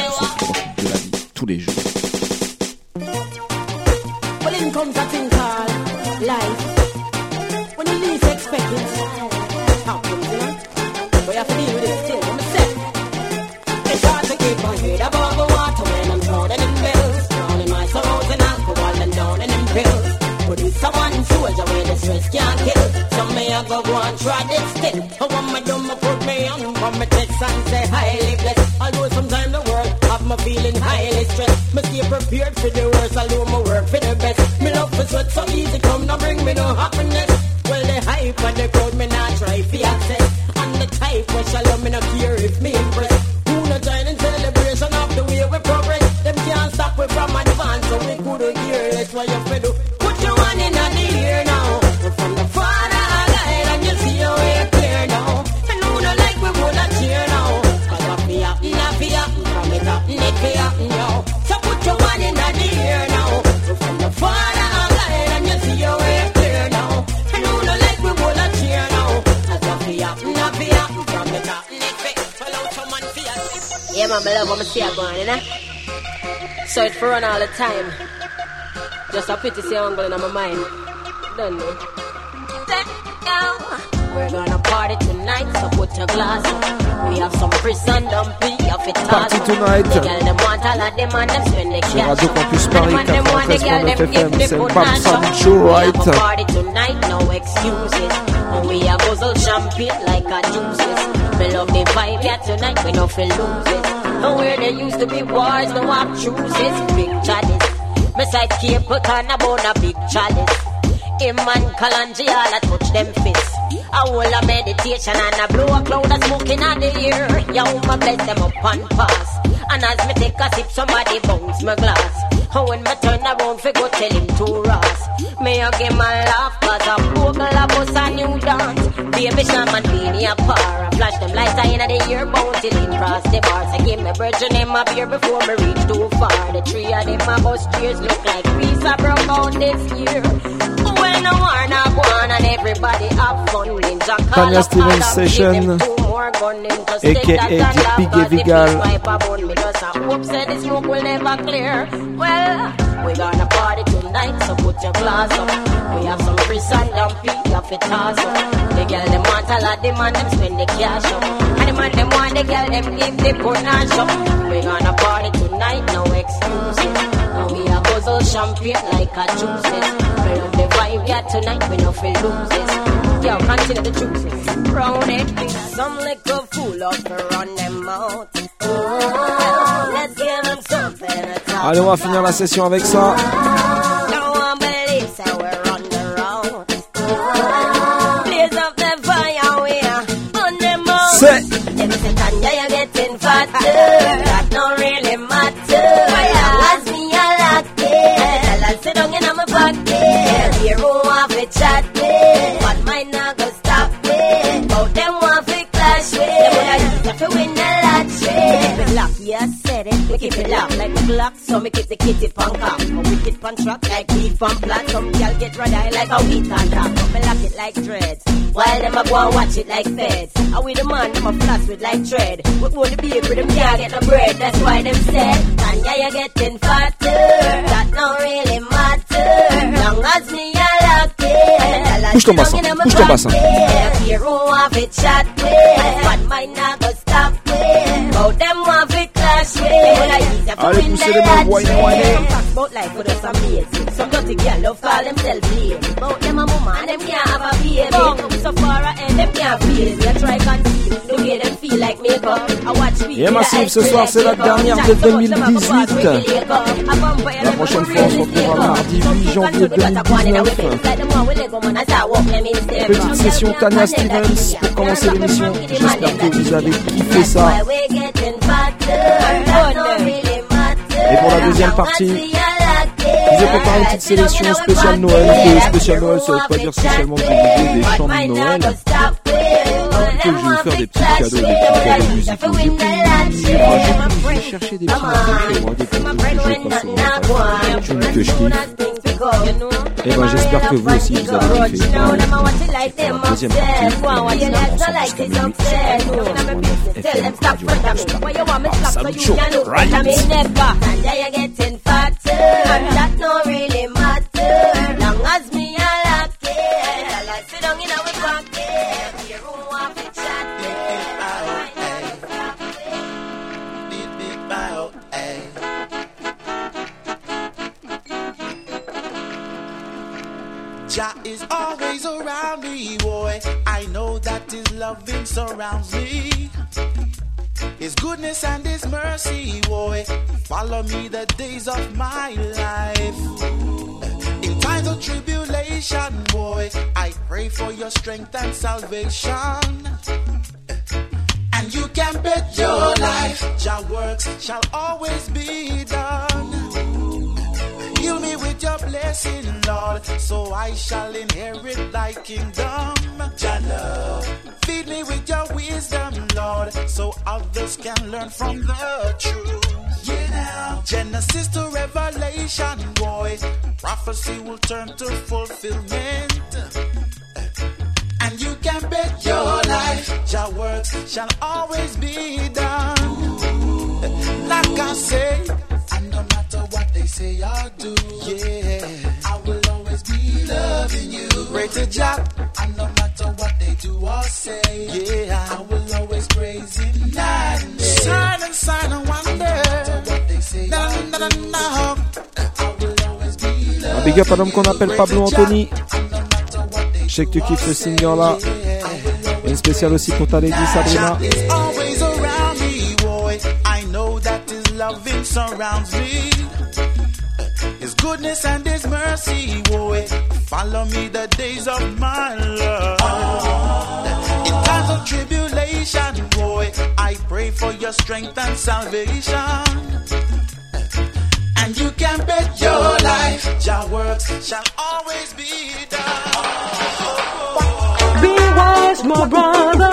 time. Just a pity see angle in my mind. Don't know. We're gonna party tonight, so put your glass up. We have some prison dumpy of it Party tonight. The girl them want all of them and them spend the cash. Radio Campus Paris, 93.9 FM, c'est Babson Show, right? Party tonight, no excuses. And we a guzzle champagne like a juices. Me love the vibe here tonight, we no feel lose it. There used to be wars, no I'm chooses. Big chalice. Me side cable can about a big chalice. Him and Kalonji all a touch them fists. A whole a meditation and a blow a cloud of smoke inna the air. Yo, my bless them up and pass. And as me take a sip, somebody bounce my glass. And when me turn around fi go tell him to Ross Me a give my laugh cause a vocal I bust a new dance. Baby shaman be me a par. Flash them lights I inna the ear bound till him cross the bars I give me virgin him a beer before me reach too far. The three of them a bust cheers look like peace I broke out this year no war, no go on, and everybody have fun. Ninja Tanya Stephens Session, aka Big Vigal. Oops, said the smoke will never clear. Well, we gonna party tonight, so put your glass up. We have some Chris and Dumpy, have it awesome. The girl, them want a lot, them them spend the cash up. Them and them want the girl, them give the put and show. We gonna party tonight, no excuses. Now we a guzzle champagne like a juices. Fill up the vibe, yeah, tonight we no feel loses. Yo, continue the juices. Round it, some liquor fool up to run them out. Oh, let's give them something to talk Allez, on va finir la session avec ça. Them say, Tanya, you're getting fatter. That don't really matter. As me, like it. Tell her, sit down in my pocket. Here, who want to chat with? But mine not go stop it. Both them want to clash with. Them wanna win the lottery. It locked, yeah, I said it. We keep it locked like the Glock, so me keep the kitty punk up. Wicked rock like beef from plant. Some girl get red eye like a wheat on top. But me lock it like dreads. While them a go and watch it like feds. I we the man, them a flash with like tread. We own the bakery, them can't get no bread. That's why them said, Tanya, you're getting fatter. That don't really matter. Long as me, I lock it. Bouge ton bassin, push ton bassin. Who want to chat with. But mine not go stop with. How them want to clash with. Allez, poussez les mains, wine, wine. About life with us amazing. Some dirty girl love call themselves lame. About them a mama and them can't have a baby. Come so far and them can't feel it. You try conceal the way them feel like makeup. I watch we Et Massive, ce soir, c'est la dernière de 2018. La prochaine fois, on se retrouvera mardi 8 janvier 2019. Petite session Tania Stevens pour commencer l'émission. J'espère que vous avez kiffé ça. Et pour la deuxième partie, je vous ai préparé une petite sélection spéciale Noël. Et spéciale Noël, ça veut pas dire spécialement que je vous des chants de Noël. Que je vais vous faire des petits cadeaux, des petits cadeaux musicaux. J'ai pu j'ai cherché des petits morceaux chez moi, des petits que je passe des tunes que je kiffe. Et ben j'espère que vous aussi vous avez kiffé. Deuxième partie, is always around me, boy. I know that His loving surrounds me. His goodness and His mercy, boy, follow me the days of my life. In times of tribulation, boy, I pray for your strength and salvation. And you can bet your life, Jah works shall always be done. Blessing, Lord, so I shall inherit thy kingdom. Jah love. Feed me with your wisdom, Lord, so others can learn from the truth. Yeah, now. Genesis to Revelation, boy, prophecy will turn to fulfillment. And you can bet your life, Jah works shall always be done. Like I say, they say or do, yeah, I will always be loving you. Pray to Jah, and no matter what they do or say, yeah, I will always praise Him night and day. Sign and sign and wonder. Na, na, na, na. Un big up à l'homme qu'on appelle Pablo Anthony. Je sais que tu kiffes ce single là. Et une spéciale aussi pour ta lady Sabrina. Goodness and His mercy, boy, follow me the days of my life. In times of tribulation, boy, I pray for your strength and salvation. And you can bet your life, Jah works shall always be done. Be wise, my brother.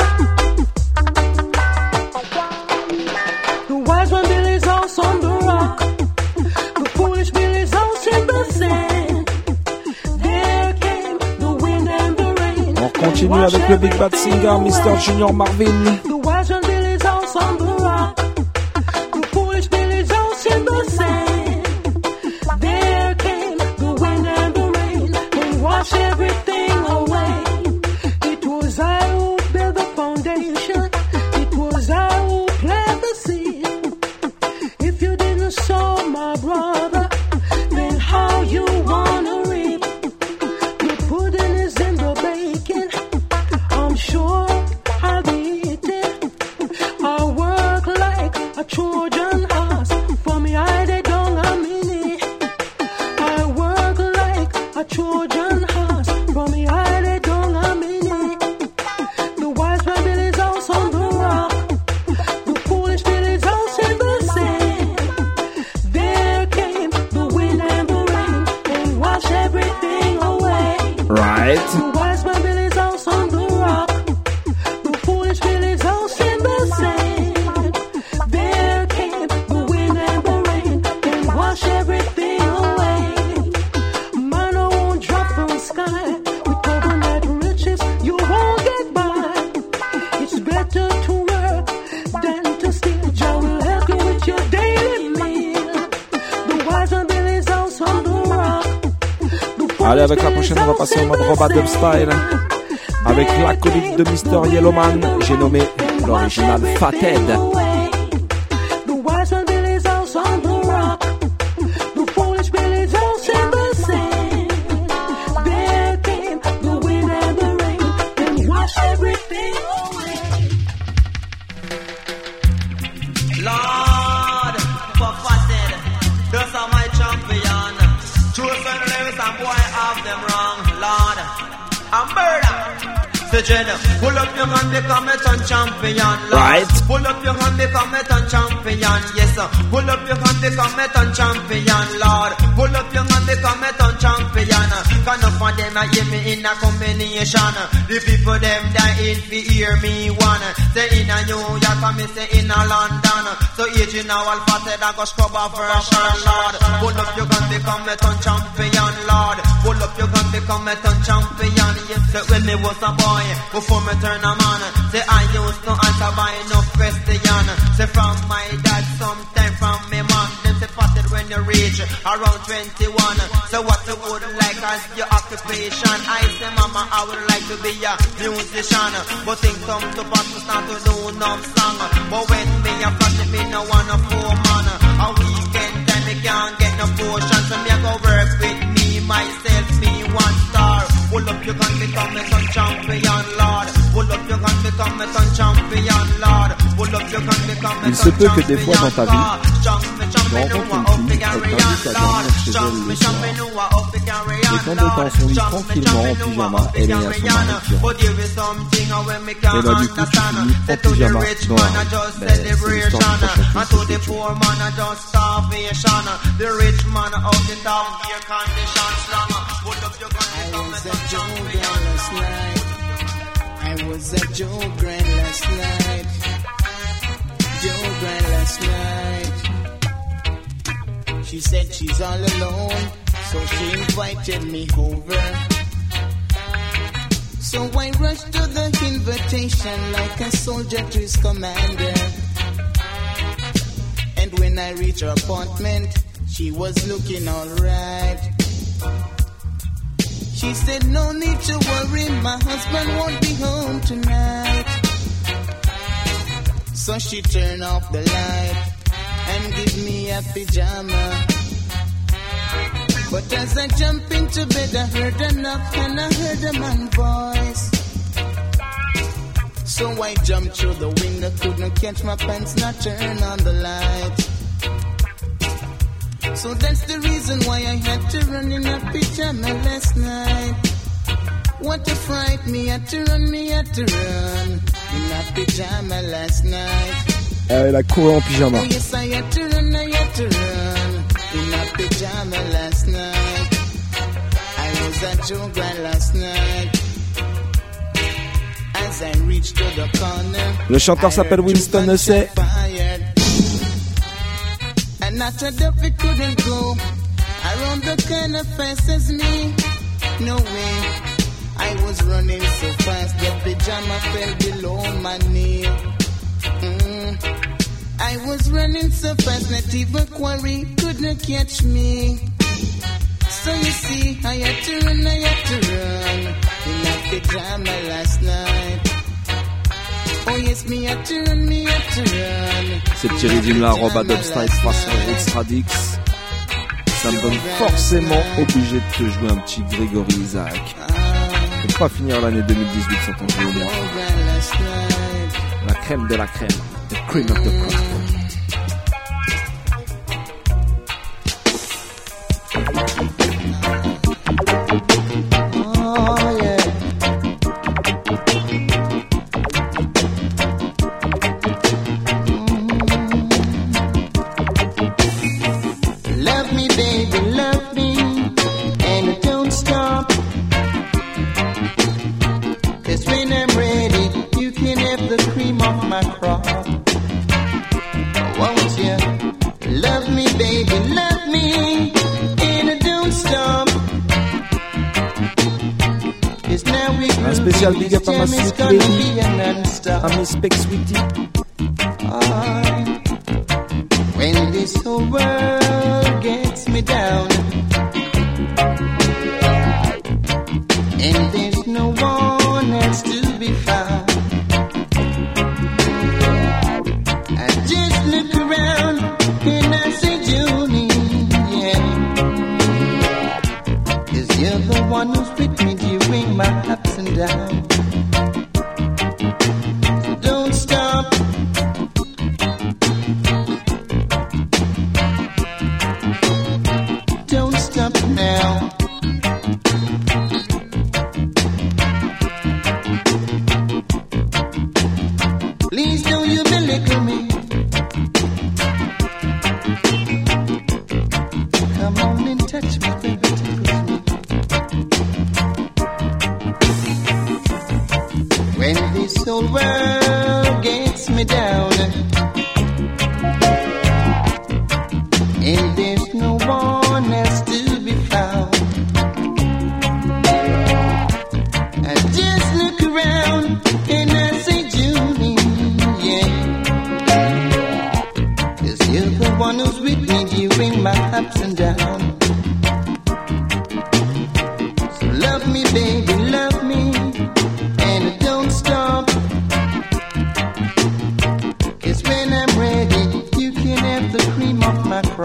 Continue avec le Big Bad Singer, Mr. Junior Marvin. Mode Robot Style. Avec l'acolyte de Mr. Yellowman, j'ai nommé l'original Fathead. Your hand, become a champion. Right. Pull up your hand, become a champion. Yes. Pull up your hand, become a champion, I hear me in a combination. The people them dying to hear me one. Say in a New York, me say in a London. So each in our fatted, I go scrub a version, Lord. Pull up your gun, become a ton champion, Lord. Pull up your gun, become a ton champion. Yes, sir. When me was a boy, before me turn a man. Say I used to answer by enough question. Say from my dad, sometime you reach around 21. So what you would like as your occupation? I say mama, I would like to be a musician. But things come to pass, to start to do no song. But when me a flash, me no want a poor man. A weekend time me can't get no portion. So me a go work with me, myself, me one star. Pull up your gun, become son champion, Lord. Il se peut que des fois dans ta vie, tu rencontres une fille, elle t'invite à dormir chez elle le soir. Et quand elle est dans son lit tranquillement en pyjama, elle est à son mari qui rentre. Et bah du coup, tu finis en pyjama dans la rue. Ben, c'est l'histoire film, Was at Joe Grand last night. Joe Grand last night. She said she's all alone, so she invited me over. So I rushed to the invitation like a soldier to his commander. And when I reached her apartment, she was looking alright. She said, No need to worry, my husband won't be home tonight. So she turned off the light and give me a pajama. But as I jump into bed, I heard a knock and I heard a man's voice. So I jumped through the window, couldn't catch my pants, not turn on the light. So that's the reason why I had to run in a pajama last night. What a fright, me had to run, me had to run in a pajama last night. Elle a couru en pyjama. Oh yes, I had to run, I had to run in a pajama last night. I was at Joe Grand last night. As I reached to the corner, Le chanteur s'appelle Winston Hussey. And after that we couldn't go around the corner fast as me. No way. I was running so fast that pajama fell below my knee. Mm. I was running so fast that even quarry couldn't catch me. So you see, I had to run, I had to run in that pajama last night. Run. C'est Thierry Dimla, Roba Dubstyle façon Roots Radix. Ça me donne forcément obligé de te jouer un petit Grégory Isaac. Peut pas finir l'année 2018 sans ton jeu au moins. La crème de la crème. The cream of the crop. Gonna be a non-stop. À Miss Peck Sweetie.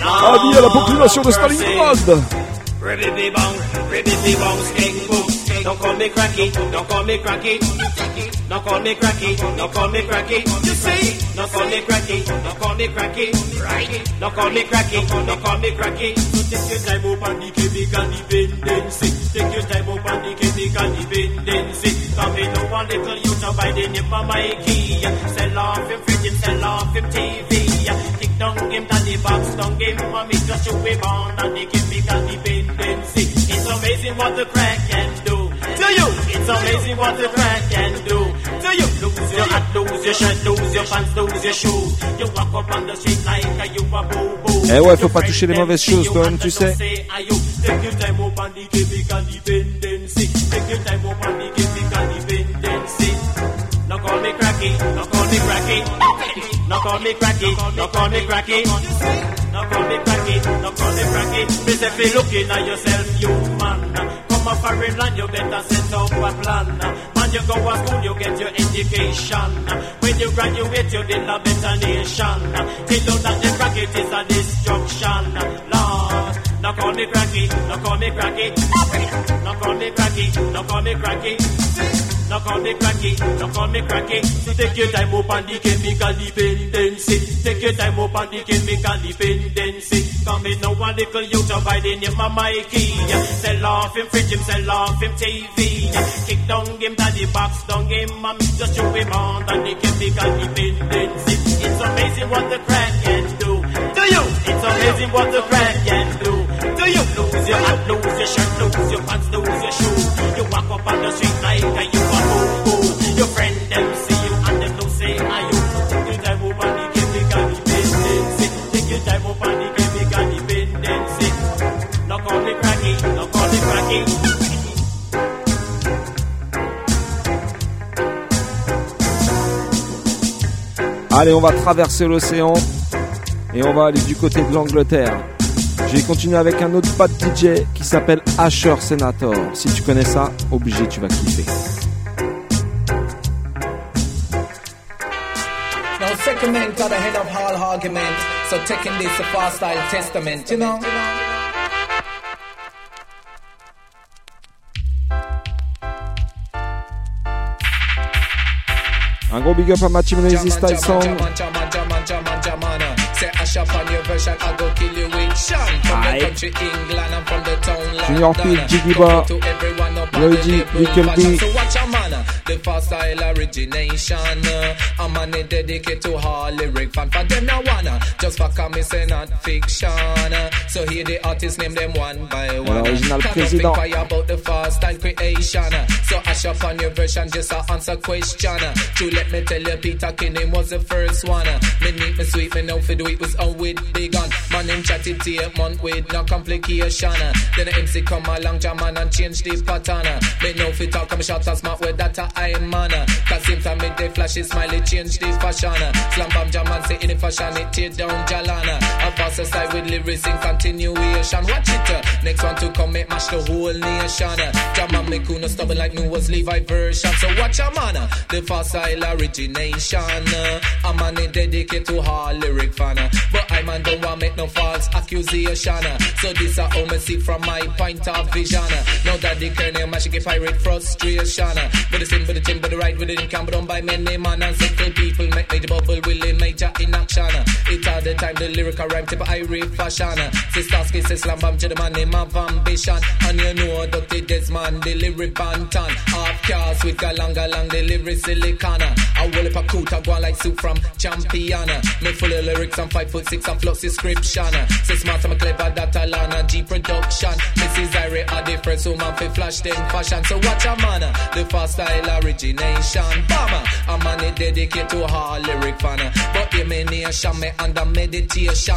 Avis à la population de Stalingrad bong, bong, boom. Don't call me cracky, don't call me cracky. Don't call me cracky, don't call me cracky. You see? Don't call me cracky, don't call me cracky. Right? Don't call me cracky, don't call me cracky. So take your time up on the chemical dependency. Take your time up on the chemical dependency. Come in no one little youth now by the name of Mikey. Sell off him fridge, sell off him TV. Kick down him the box, down him mommy just show him on on the chemical dependency. It's amazing what the crack can do. To you, it's amazing what the crack can do. To you, lose your hat, lose your shirt, lose your pants, lose your shoes. You walk up on the street like you a boo boo. Eh ouais, faut pas toucher les mauvaises choses, toi-même tu sais. Say, take your time up on the chemical dependency? Take your time up on the chemical dependency. No call me cracky, no call me cracky. No call me cracky, no call me cracky. No call me cracky, no call me cracky. Miss if you looking at yourself, you man. Come a foreign land, you better set up a plan. Man, you go to school, you get your education. When you graduate, you build a better nation. Tell you that the bracket is a destruction. Lord, no call me cracky, no call me cracky. No call me cracky, no call me cracky. No call me cracky, no call me cracky. So take your time up on the chemical dependency. Take your time up on the chemical dependency. Come in now a little youth by the name of Mikey. Sell off him fridge, him sell off him TV. Kick down him daddy box, down him mommy. Just show him on the chemical dependency. It's amazing what the crack can do. To you, it's amazing what the crack can do. Allez, on va traverser l'océan et on va aller du côté de l'Angleterre. Je vais continuer avec un autre bad DJ qui s'appelle Asher Senator. Si tu connais ça, obligé, tu vas kiffer. Now, second man got ahead of all argument. So, taking this a fast style testament, you know. Un gros big up à Mathieu Lazy Style Song. Say I shop on your version, I go kill you with Sean. From the country England I'm from the town Junior London. P, Jiggy Come Bar, to everyone up on Roy the G, label B. So watch a man, the fast style origination. uh, I'm on it dedicated to all lyric fan. For them now wanna, just for come me say not fiction. uh, So here the artists name them one by one. L'original Can't président. think about the fast style creation. uh, So I shop on your version just to answer question. uh. True, let me tell you, Peter Kinney was the first one. uh. Me neat, me sweet, me know for do it was on with big gun. Man him chatty tape, month with no complication. uh. Then the MC come along, jam man and change the pattern. uh. Me know fi talk, come short and smart with that uh, I am man. uh. Cause same time me they flashy smiley, change the fashion. Slam bam jam man say in the fashion, it tear down Jalana. A faster side with lyrics in continuation. Watch it, uh. next one to come, make mash the whole nation. Jam man make no stubborn like new was Levi version. So watch a man, uh, the style origination. A man dedicated to all lyric fan. But I man don't want make no false accusation. So this a how see from my point of vision. Now that the kernel mash give pirate frustration. But the but the thing, but the right with it can be done by many man and simple people. Make the bubble willing major in action. uh. It all the time the lyrical rhyme tip I read fashion. uh. Sisters kiss slam bam to the man name of ambition. And you know is man the lyric bantan. half cars with galang galang delivery silicana. I will a kuta go like soup from Champiana. Me full of lyrics, I'm five foot six, I'm flux description. Say smart, I'm a clever, that Alana, G production. Mrs. Irie the first woman fi flash them fashion. So watch a man, the fast style origination. Bama, I'm on it dedicated to a lyric fan. But the nation me under meditation.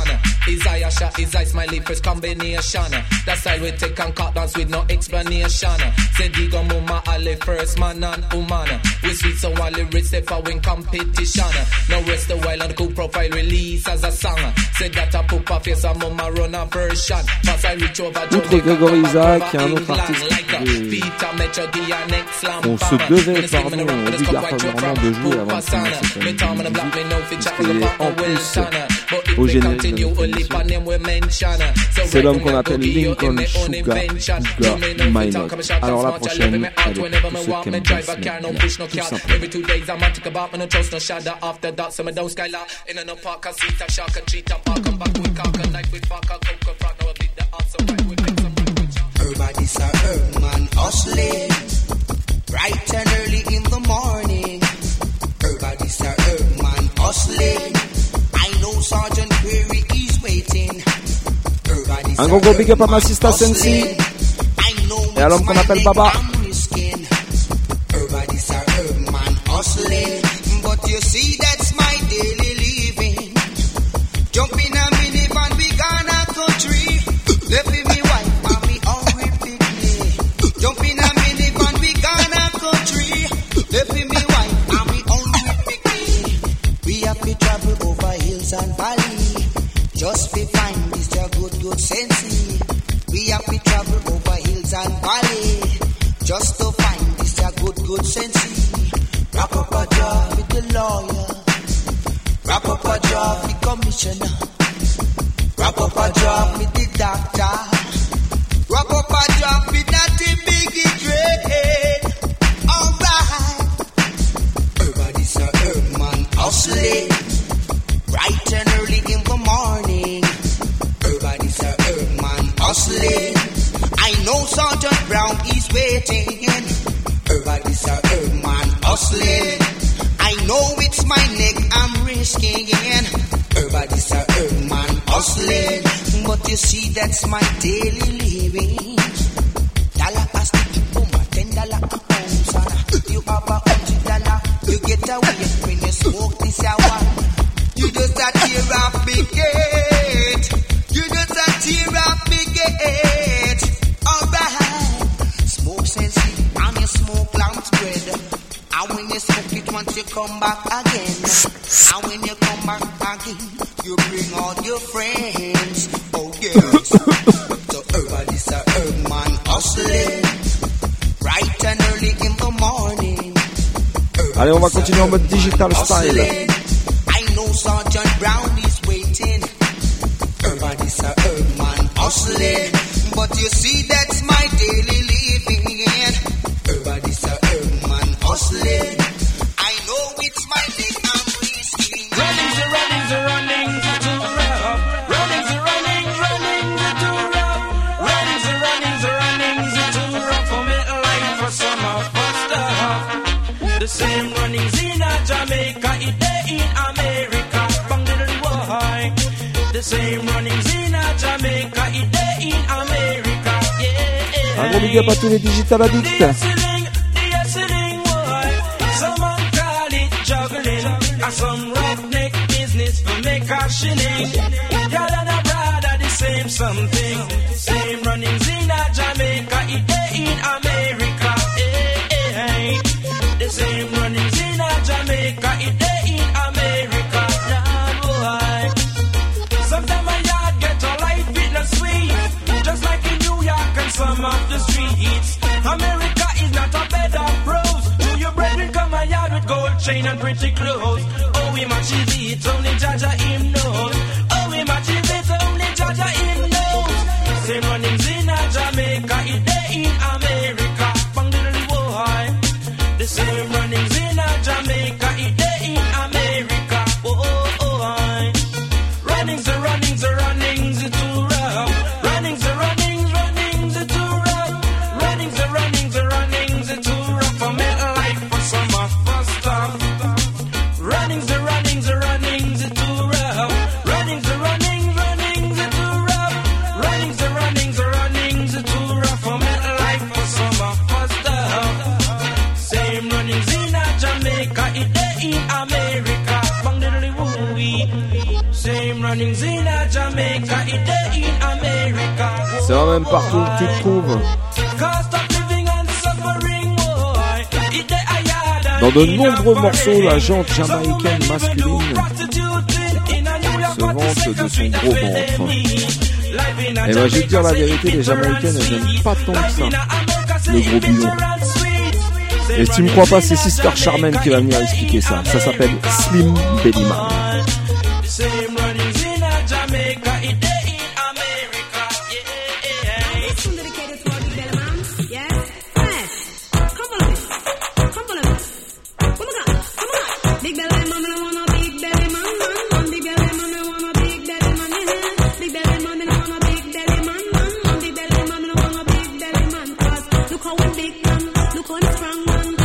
Is I a shot, is I smiley first combination. That style we take and cut dance with no explanation. Say digo mama ale first man and woman. We sweet so while lyrics if I win competition. No rest a while on cool profile release as a song. Say that I put a face a mama run a version. Pass I reach over Outre Grégory Isaac, il y a un autre artiste qu'on se devait, pardon, obligatoirement de jouer avant de cette année, puisqu'il est en plus au générique de C'est l'homme qu'on appelle Lincoln Sugar, Sugar Minot. Alors la prochaine, elle est pour ceux qui aiment tout simplement. Everybody's a herb man hustling, bright and early in the morning. Everybody's a herb man hustling. I know Sergeant Query is waiting. Everybody's Un a gros gros big up ma man sister Sensi hustling. I know et l'homme qu'on appelle Baba. Everybody's a herb man hustling, but you see that's Just find this your good, good sensei. We have to travel over hills and valley. Just to find your good, good sensei. Wrap up a job with the lawyer. Wrap up a job with commissioner. Wrap up a job with the doctor. Wrap up a job with nothing big great. Alright. Everybody's a herb man hustling. Bright and early in the morning. Hustling. I know Sergeant Brown is waiting. Everybody's a herb man hustling. I know it's my neck I'm risking. Everybody's a herb man hustling. But you see, that's my daily living. Dollar a stick, boom, a ten dollar a ounce. and You have a hundred dollar, you get away when you smoke this a one. You just a tear up big. A tear up big gate. Alright, smoke sense and you smoke lamp spread. And when you smoke it once, you come back again. And when you come back again, you bring all your friends. Oh yes. so everybody's a herb man hustling. Bright and early in the morning. Allez, on va continuer en mode digital style. I know Sergeant Brown hustling. But you see, that's my daily living. Yeah. Un gros big chain and pretty clothes? Oh, we it, only Jaja him knows. Oh, we it, only Jaja him knows. Same runnings partout où tu te trouves. Dans de nombreux morceaux, la jante jamaïcaine masculine se vante de son gros ventre. Et ben, je vais te dire la vérité, les Jamaïcaines, elles n'aiment pas tant que ça, le gros. Et si tu me crois pas, c'est Sister Charmaine qui va venir expliquer ça. Ça s'appelle Slim Bellyman. from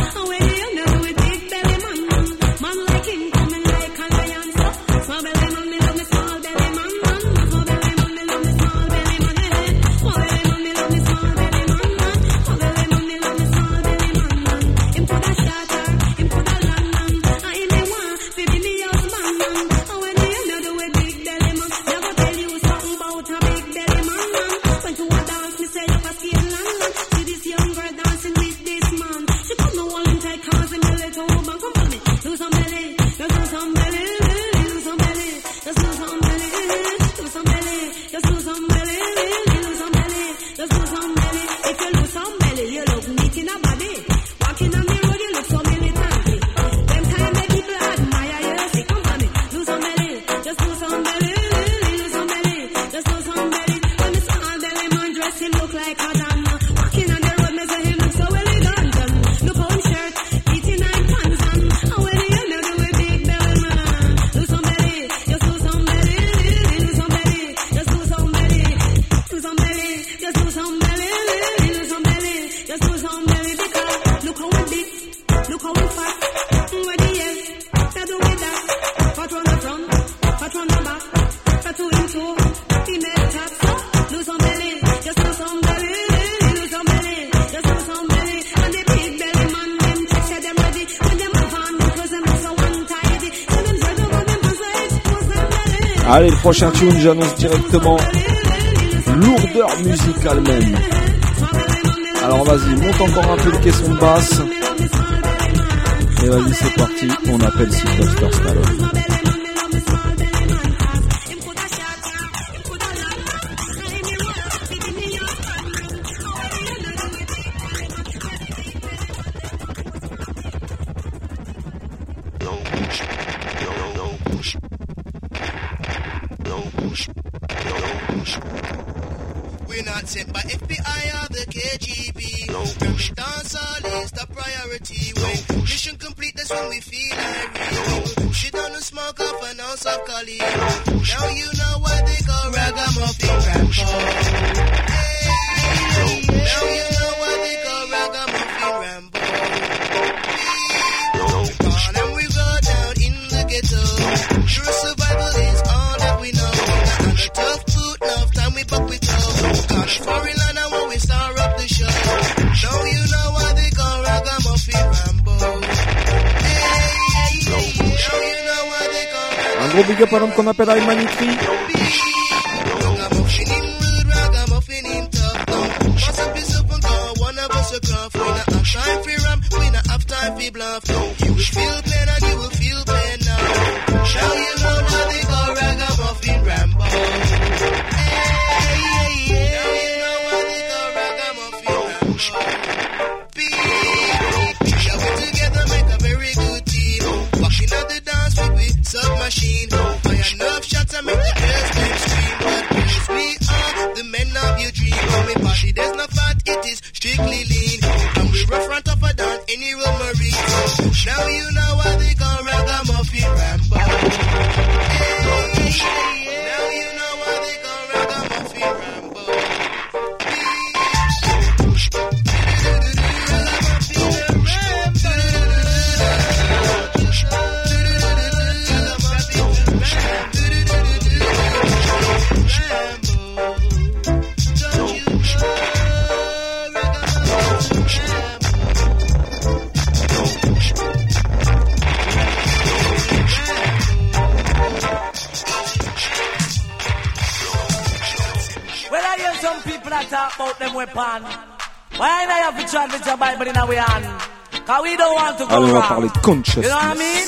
prochain tune, j'annonce directement lourdeur musicale même. Alors vas-y, monte encore un peu le caisson de basse. Et vas-y, c'est parti, on appelle Sylvester Stallone. Un gros big up à l'homme qu'on appelle Aïmanitri. Consciousness. You know what I mean?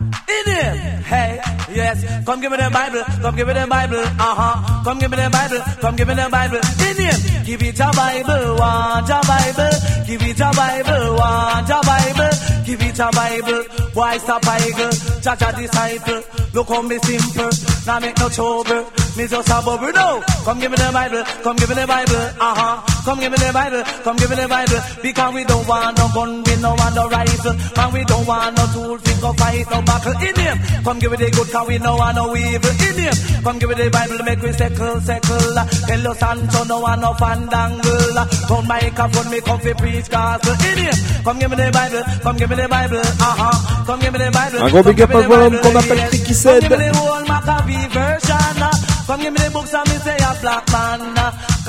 In him, hey, yes. Come give me the Bible, come give me the Bible, uh huh. Come give me the Bible, come give me the Bible. In him, give it a Bible, want a Bible. Give it a Bible, want a Bible. Give it a Bible, why stop Bible? Judge a disciple, look how me simple. Now make no trouble, me just a bubble. No, come give me the Bible, come give me the Bible, uh huh. Come give me the Bible, come give me the Bible. Because we don't want no gun, we don't want no rifle. And we don't want no tool, finger fight, no battle in him. Come give me the good, cause we know want no evil in him. Come give me the Bible, make we settle, settle. Tell us Santo, no one no fandangle. Don't microphone, me come fi preach gospel in him. Come give me the Bible, come give me the Bible, uh-huh. Come give me the Bible. Un gros come big up give me à Bible, qu'on appelle yes. Tricky Come give me the whole Maccabee version. Come give me the books and me say a black man.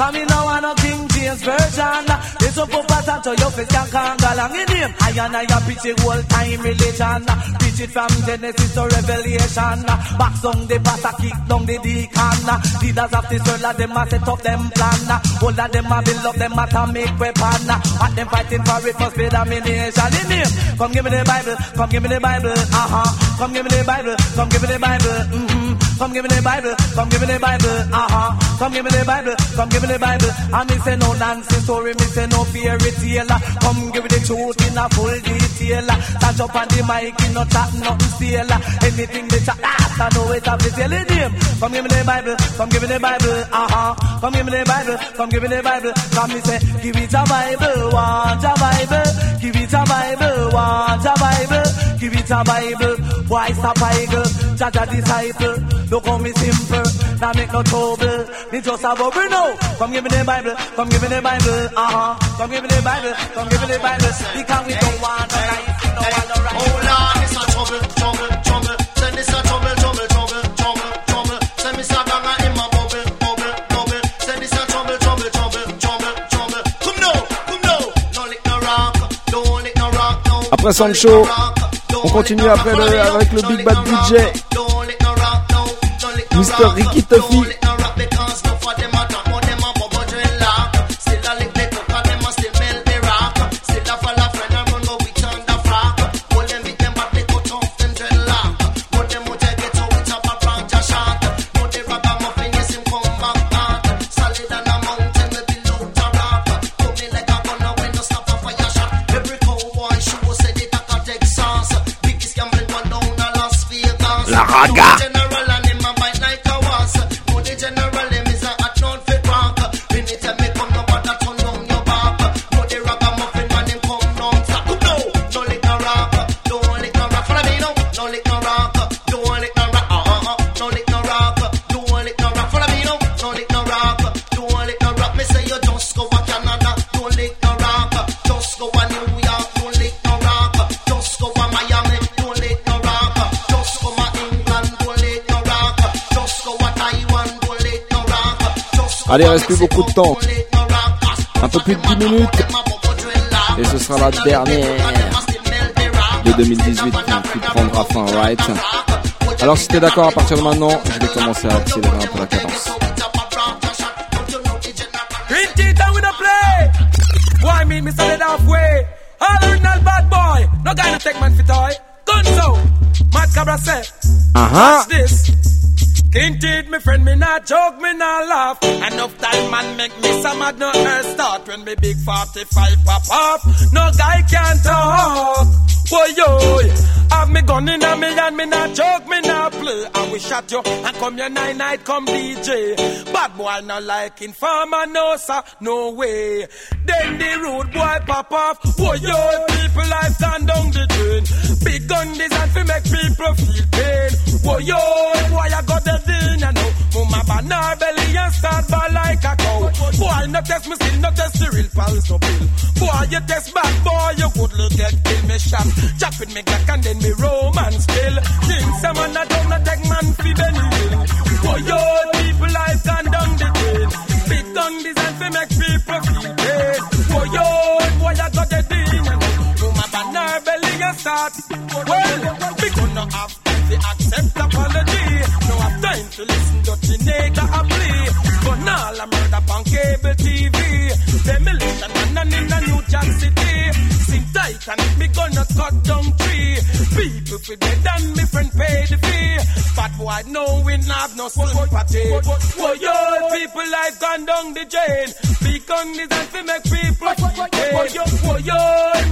Come in now and a King James version. This up up at to your face can go along in him. I and I a preach it whole time religion. Preach it from Genesis to Revelation. Back song the pastor kick down the deacon. Leaders of this world, them a set up them plan. All of them a build up them atomic weapon. What them fighting for it must be domination in him. Come give me the Bible, come give me the Bible, uh huh. Come give me the Bible, come give me the Bible, mm-hmm. Come give me the Bible, come give me the Bible, uh huh. Come give me the Bible, come give me the Bible. I me say no nonsense story, me say no fairy tale. Come give me the truth in a full detail. Touch up on the mic, in no chat, nothing stale. Anything they chat, I know it have to tell him. Come give me the Bible, come give me the Bible, uh huh. Come give me the Bible, come give me the Bible. Come me say, give it a Bible, want a Bible. Give it a Bible, want a Bible. Give it a Bible, why stop Bible? Judge a disciple, look how me simple. Now make no trouble, me just a bubble now. Come give me the Bible, come give me the Bible, uh huh. Come give me the Bible, come give me the Bible. Because we don't want no life, we don't want no right. Hold on, it's a trouble, trouble, trouble. Send this a trouble, trouble, trouble, trouble, trouble. Send me some banga in my bubble, bubble, bubble. Send this a trouble, trouble, trouble, trouble, trouble. Come now, come now. No lick no rock, don't lick no rock, no. Après Sancho, on continue après avec le Big Bad DJ. Mr. Ricky Tuffy. Allez, a reste plus beaucoup de temps. Un peu plus de 10 minutes. Et ce sera la dernière de 2018 qui prendra fin, right? Alors si t'es d'accord à partir de maintenant, je vais commencer à accélérer un peu la cadence. Green Tita with a play. Why me, me sell it halfway. All original bad boy. No guy no take man for toy. Gunzo. Mad Cabra say. Uh-huh. Watch this? King Tita, me friend, me not joke, me not laugh. Enough time man make me some mad no earth start when me big 45 pop off. No guy can talk. Boy, yo, have me gun in a me and me not joke, me shot you and come your nine night, come DJ. Bad boy not like informer, no sir, no way. Then the rude boy pop off. Boy, yo, people life stand down the drain. Big gun design fi make people feel pain. Boy, yo, boy, I got the thing, you know. Mama banana belly and start ball like a cow. Boy, no test me still, no test the real pals no pill. Boy, you test bad boy, you good look get kill me shot. Chopping me glack and then me romance kill. Think someone that don't not take man for your people, I stand down the gate. Spit down this make people feel. For your boy, I got the thing. Woman, banner belly, you start. Well, we gonna have to accept apology. No time to listen to Chinaka a plea. But now I'm murder on cable TV. Demolition and in a New Jack City punk cut down tree. People for dead and me friend pay the fee. But boy, no we have no sympathy. Oh yo, people life gone down the drain. Speak on this and fi make people pay. Oh yo, oh yo,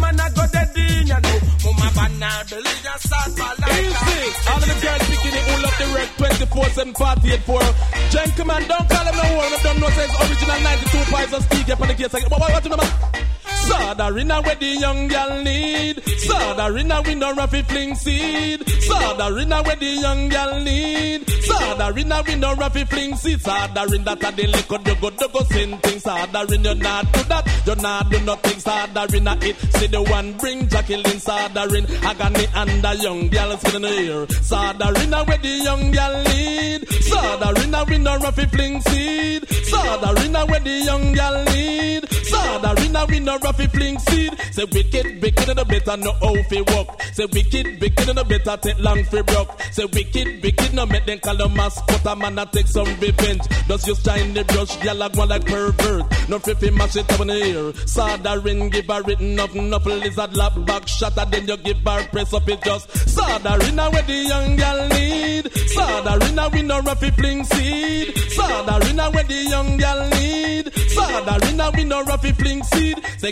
man I got dead in ya know. Mama banana believe ya start my life. Easy. All of the girls picking it, all up the red 24 7 party at 4. Gentlemen, don't call them no one. I don't know, says original 92 pies of speak up on the case. What, what, what, what, what? Sodarina where the young girl need. Sodarina we no roughy fling seed. Sodarina where the young girl need. Sodarina we no roughy fling seed. Sodarin that a the liquor do go do go sin things. Sodarin you not do that. You not do nothing. Sodarina it. See the one bring Jacqueline. Sodarin agony and the young skin in the ear. Sodarina where the young girl need. Sodarina we no roughy fling seed. Sodarina where the young girl need. Sodarina we no roughy fling seed. Say wicked, wicked and a better no how fi walk. Say wicked, wicked and a better take long fi broke. Say wicked, wicked no make them call the mascot a man a take some revenge. Just use shine the brush, gyal a go like pervert. No fi fi mash it up in the ear. ring give her written up, enough lizard lap back shot and then you give her press up it just. Soldering a where the young gyal need. Soldering a we no roughy fling seed. Soldering a where the young gyal need. Soldering a we no roughy fling seed. Say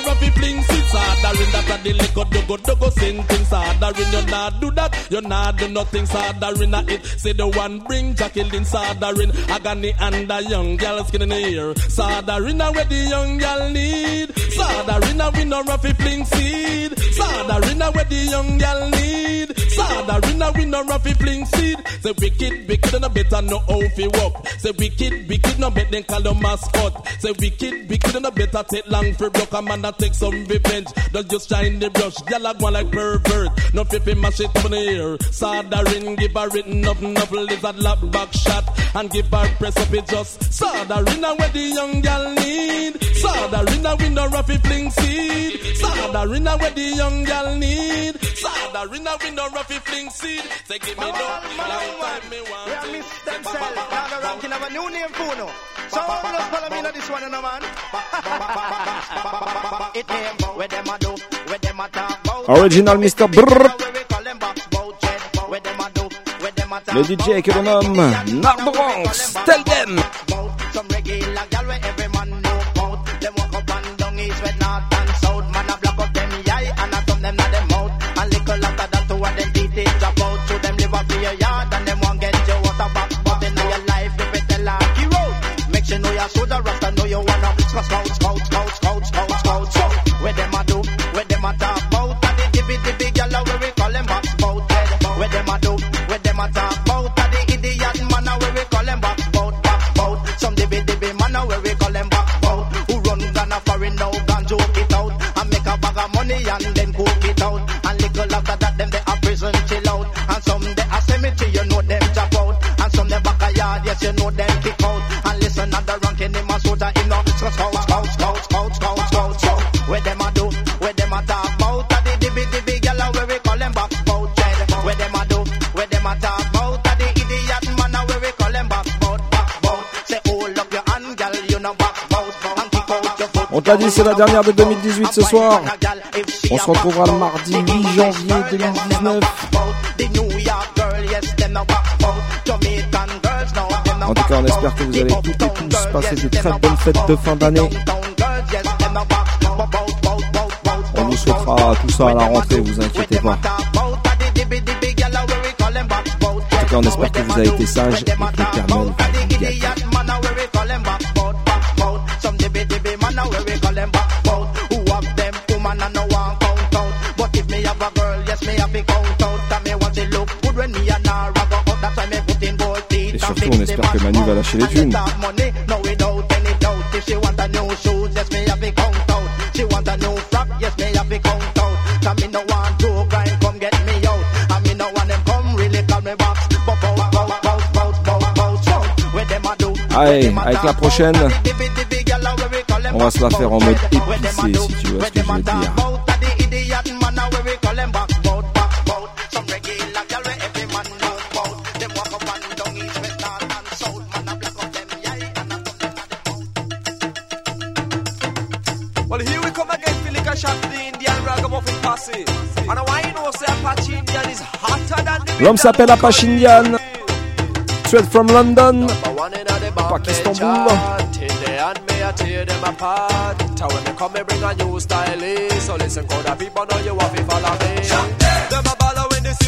no roughy fling seed. Sodarina that a the liquor do go do go sing things. Sodarina you not do that. You not do nothing. Sodarina it. Say the one bring Jacqueline. Sodarin agony and the young girl skin in the ear. Sodarina where the young girl need. Sodarina we no roughy fling seed. Sodarina where the young girl need. Sodarina we no roughy fling seed. Say wicked, wicked a better no how fi walk. Say wicked, wicked no bet them call the mascot. Say wicked, wicked a better take long for block a man that take some revenge. Don't just shine the brush, gyal a go like pervert. No fifi mash it up in the air. Sodarin give her written up, enough lizard lap back shot and give her press up it just. Sodarina where the young girl need. Sodarina we no roughy fling seed. Sodarina where the young girl need. Sodarina we no roughy fling seed. Say give me no long time me want We are Miss Denzel, now the ranking of a new name for no. So let's follow me now this one, you know, man. It name, where them a do, where them a talk about. Original Mr. Brrr. Where them a do, where them a talk Le DJ que l'on nomme Narbronx. Tell them. Some regular gal where every man north and south. Man a block up them eye and a thumb them na them mouth. And little after that to what them teeth drop out. To them live up for your yard and them want get you out of box. But in your life, if it tell her hero. Make sure know your shoulder rasta, know you wanna scout, scout, scout, On t'a dit c'est la dernière de 2018 ce soir. On se retrouvera le mardi 8 janvier 2019. The New York girl, yes, them no box bout. Jamaican girls, no, them no En tout cas, on espère que vous avez toutes et tous passé de très bonnes fêtes de fin d'année. On vous souhaitera tout ça à la rentrée, vous inquiétez pas. En tout cas, on espère que vous avez été sages et que J'espère que Manu va lâcher les thunes. Allez, avec la prochaine, on va se la faire en mode épicé si tu vois ce que je veux dire.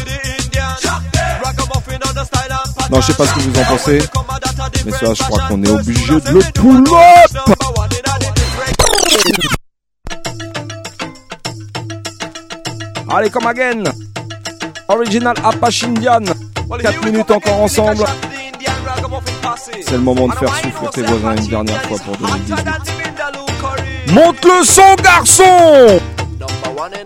The Indian. Ragamuffin on the style and pattern. Non, je sais pas ce que vous en pensez. Mais ça, je crois qu'on est obligé de le pull up. Allez, come again. Original Apache Indian. 4 minutes encore ensemble. C'est le moment de faire souffler tes voisins une dernière fois pour 2018. Monte le son, garçon one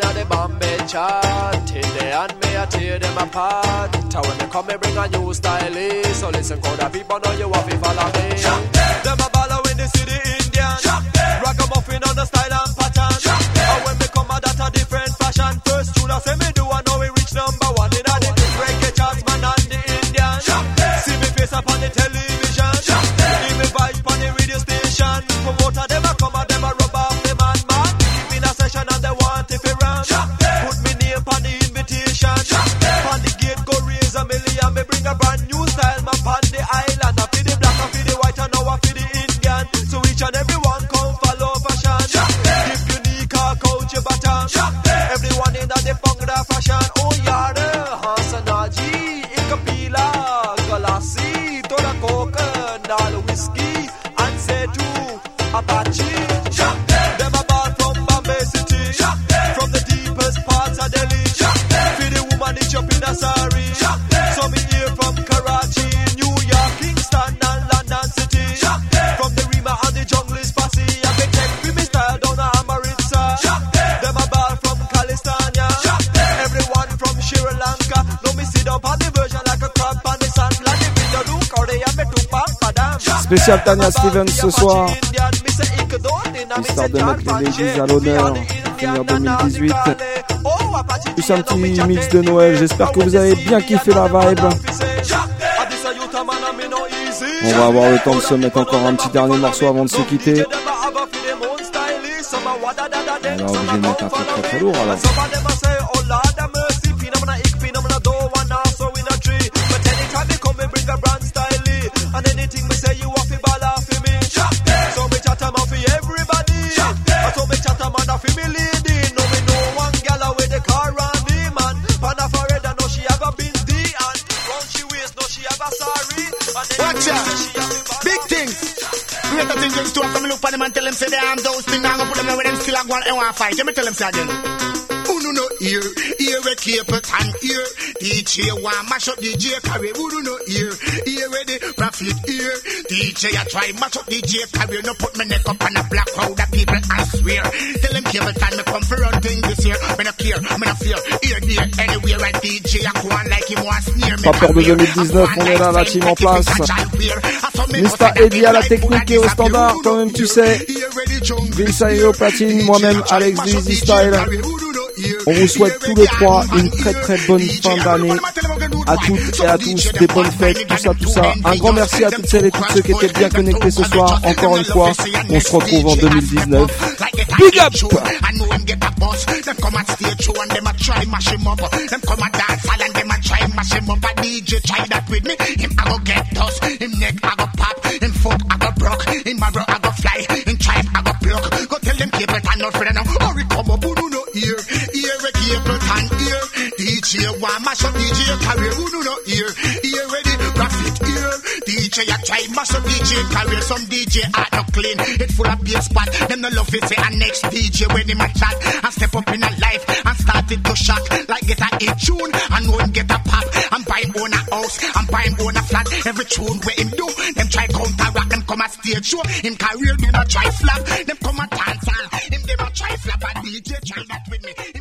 Spécial Tania Stevens ce soir. Histoire de mettre les ladies à l'honneur. Finir 2018. Plus un petit mix de Noël. J'espère que vous avez bien kiffé la vibe. On va avoir le temps de se mettre encore un petit dernier morceau avant de se quitter. On est obligé de mettre un truc très très lourd alors. Arm those things. I'm gonna put them where them still a go and want fight. Let me tell them say again. Who no ear, ear with Capleton ear. DJ want mash up DJ carry. Who no ear, ear with the profit ear. DJ I try mash up DJ carry. No put my neck up on a black crowd of people. I swear. Tell them Capleton me come for run thing this year. Me no care, me no fear. Ear there anywhere and DJ I go on like him want. Pas peur de 2019, on est là, la team en place. Mista Eddie à la technique et au standard, quand même tu sais. Vince et au platine, moi-même Alex Easy Style. On vous souhaite tous les trois une très très bonne fin d'année. À toutes et à tous, des bonnes fêtes, tout ça, tout ça. Un grand merci à toutes celles et tous ceux qui étaient bien connectés ce soir. Encore une fois, on se retrouve en 2019. Big up! Bus. Them come and stay true and them a try mash him up. Them come and dance hall and them a try mash him up. A DJ try that with me. Him I go get dust. Him neck I go pop. Him foot I go broke. Him marrow I go fly. Him tribe I go pluck. Go tell them turn out for them now. Hurry come up, who do no ear? Ear a Capleton ear. DJ want mash up DJ career. Who do no ear? Ear ready ear. DJ a try up DJ career. Some DJ are not clean. It full of beer spot. Them no love it say a next DJ when him a chat I step up in a life and start it to shock like get a hit tune and him get a pop and buy him own a house and buy him own a flat. Every tune where him do, them try counteract them come a stage show. Him career them a try flap. Them come a dance. Him them a try flap and DJ try that with me.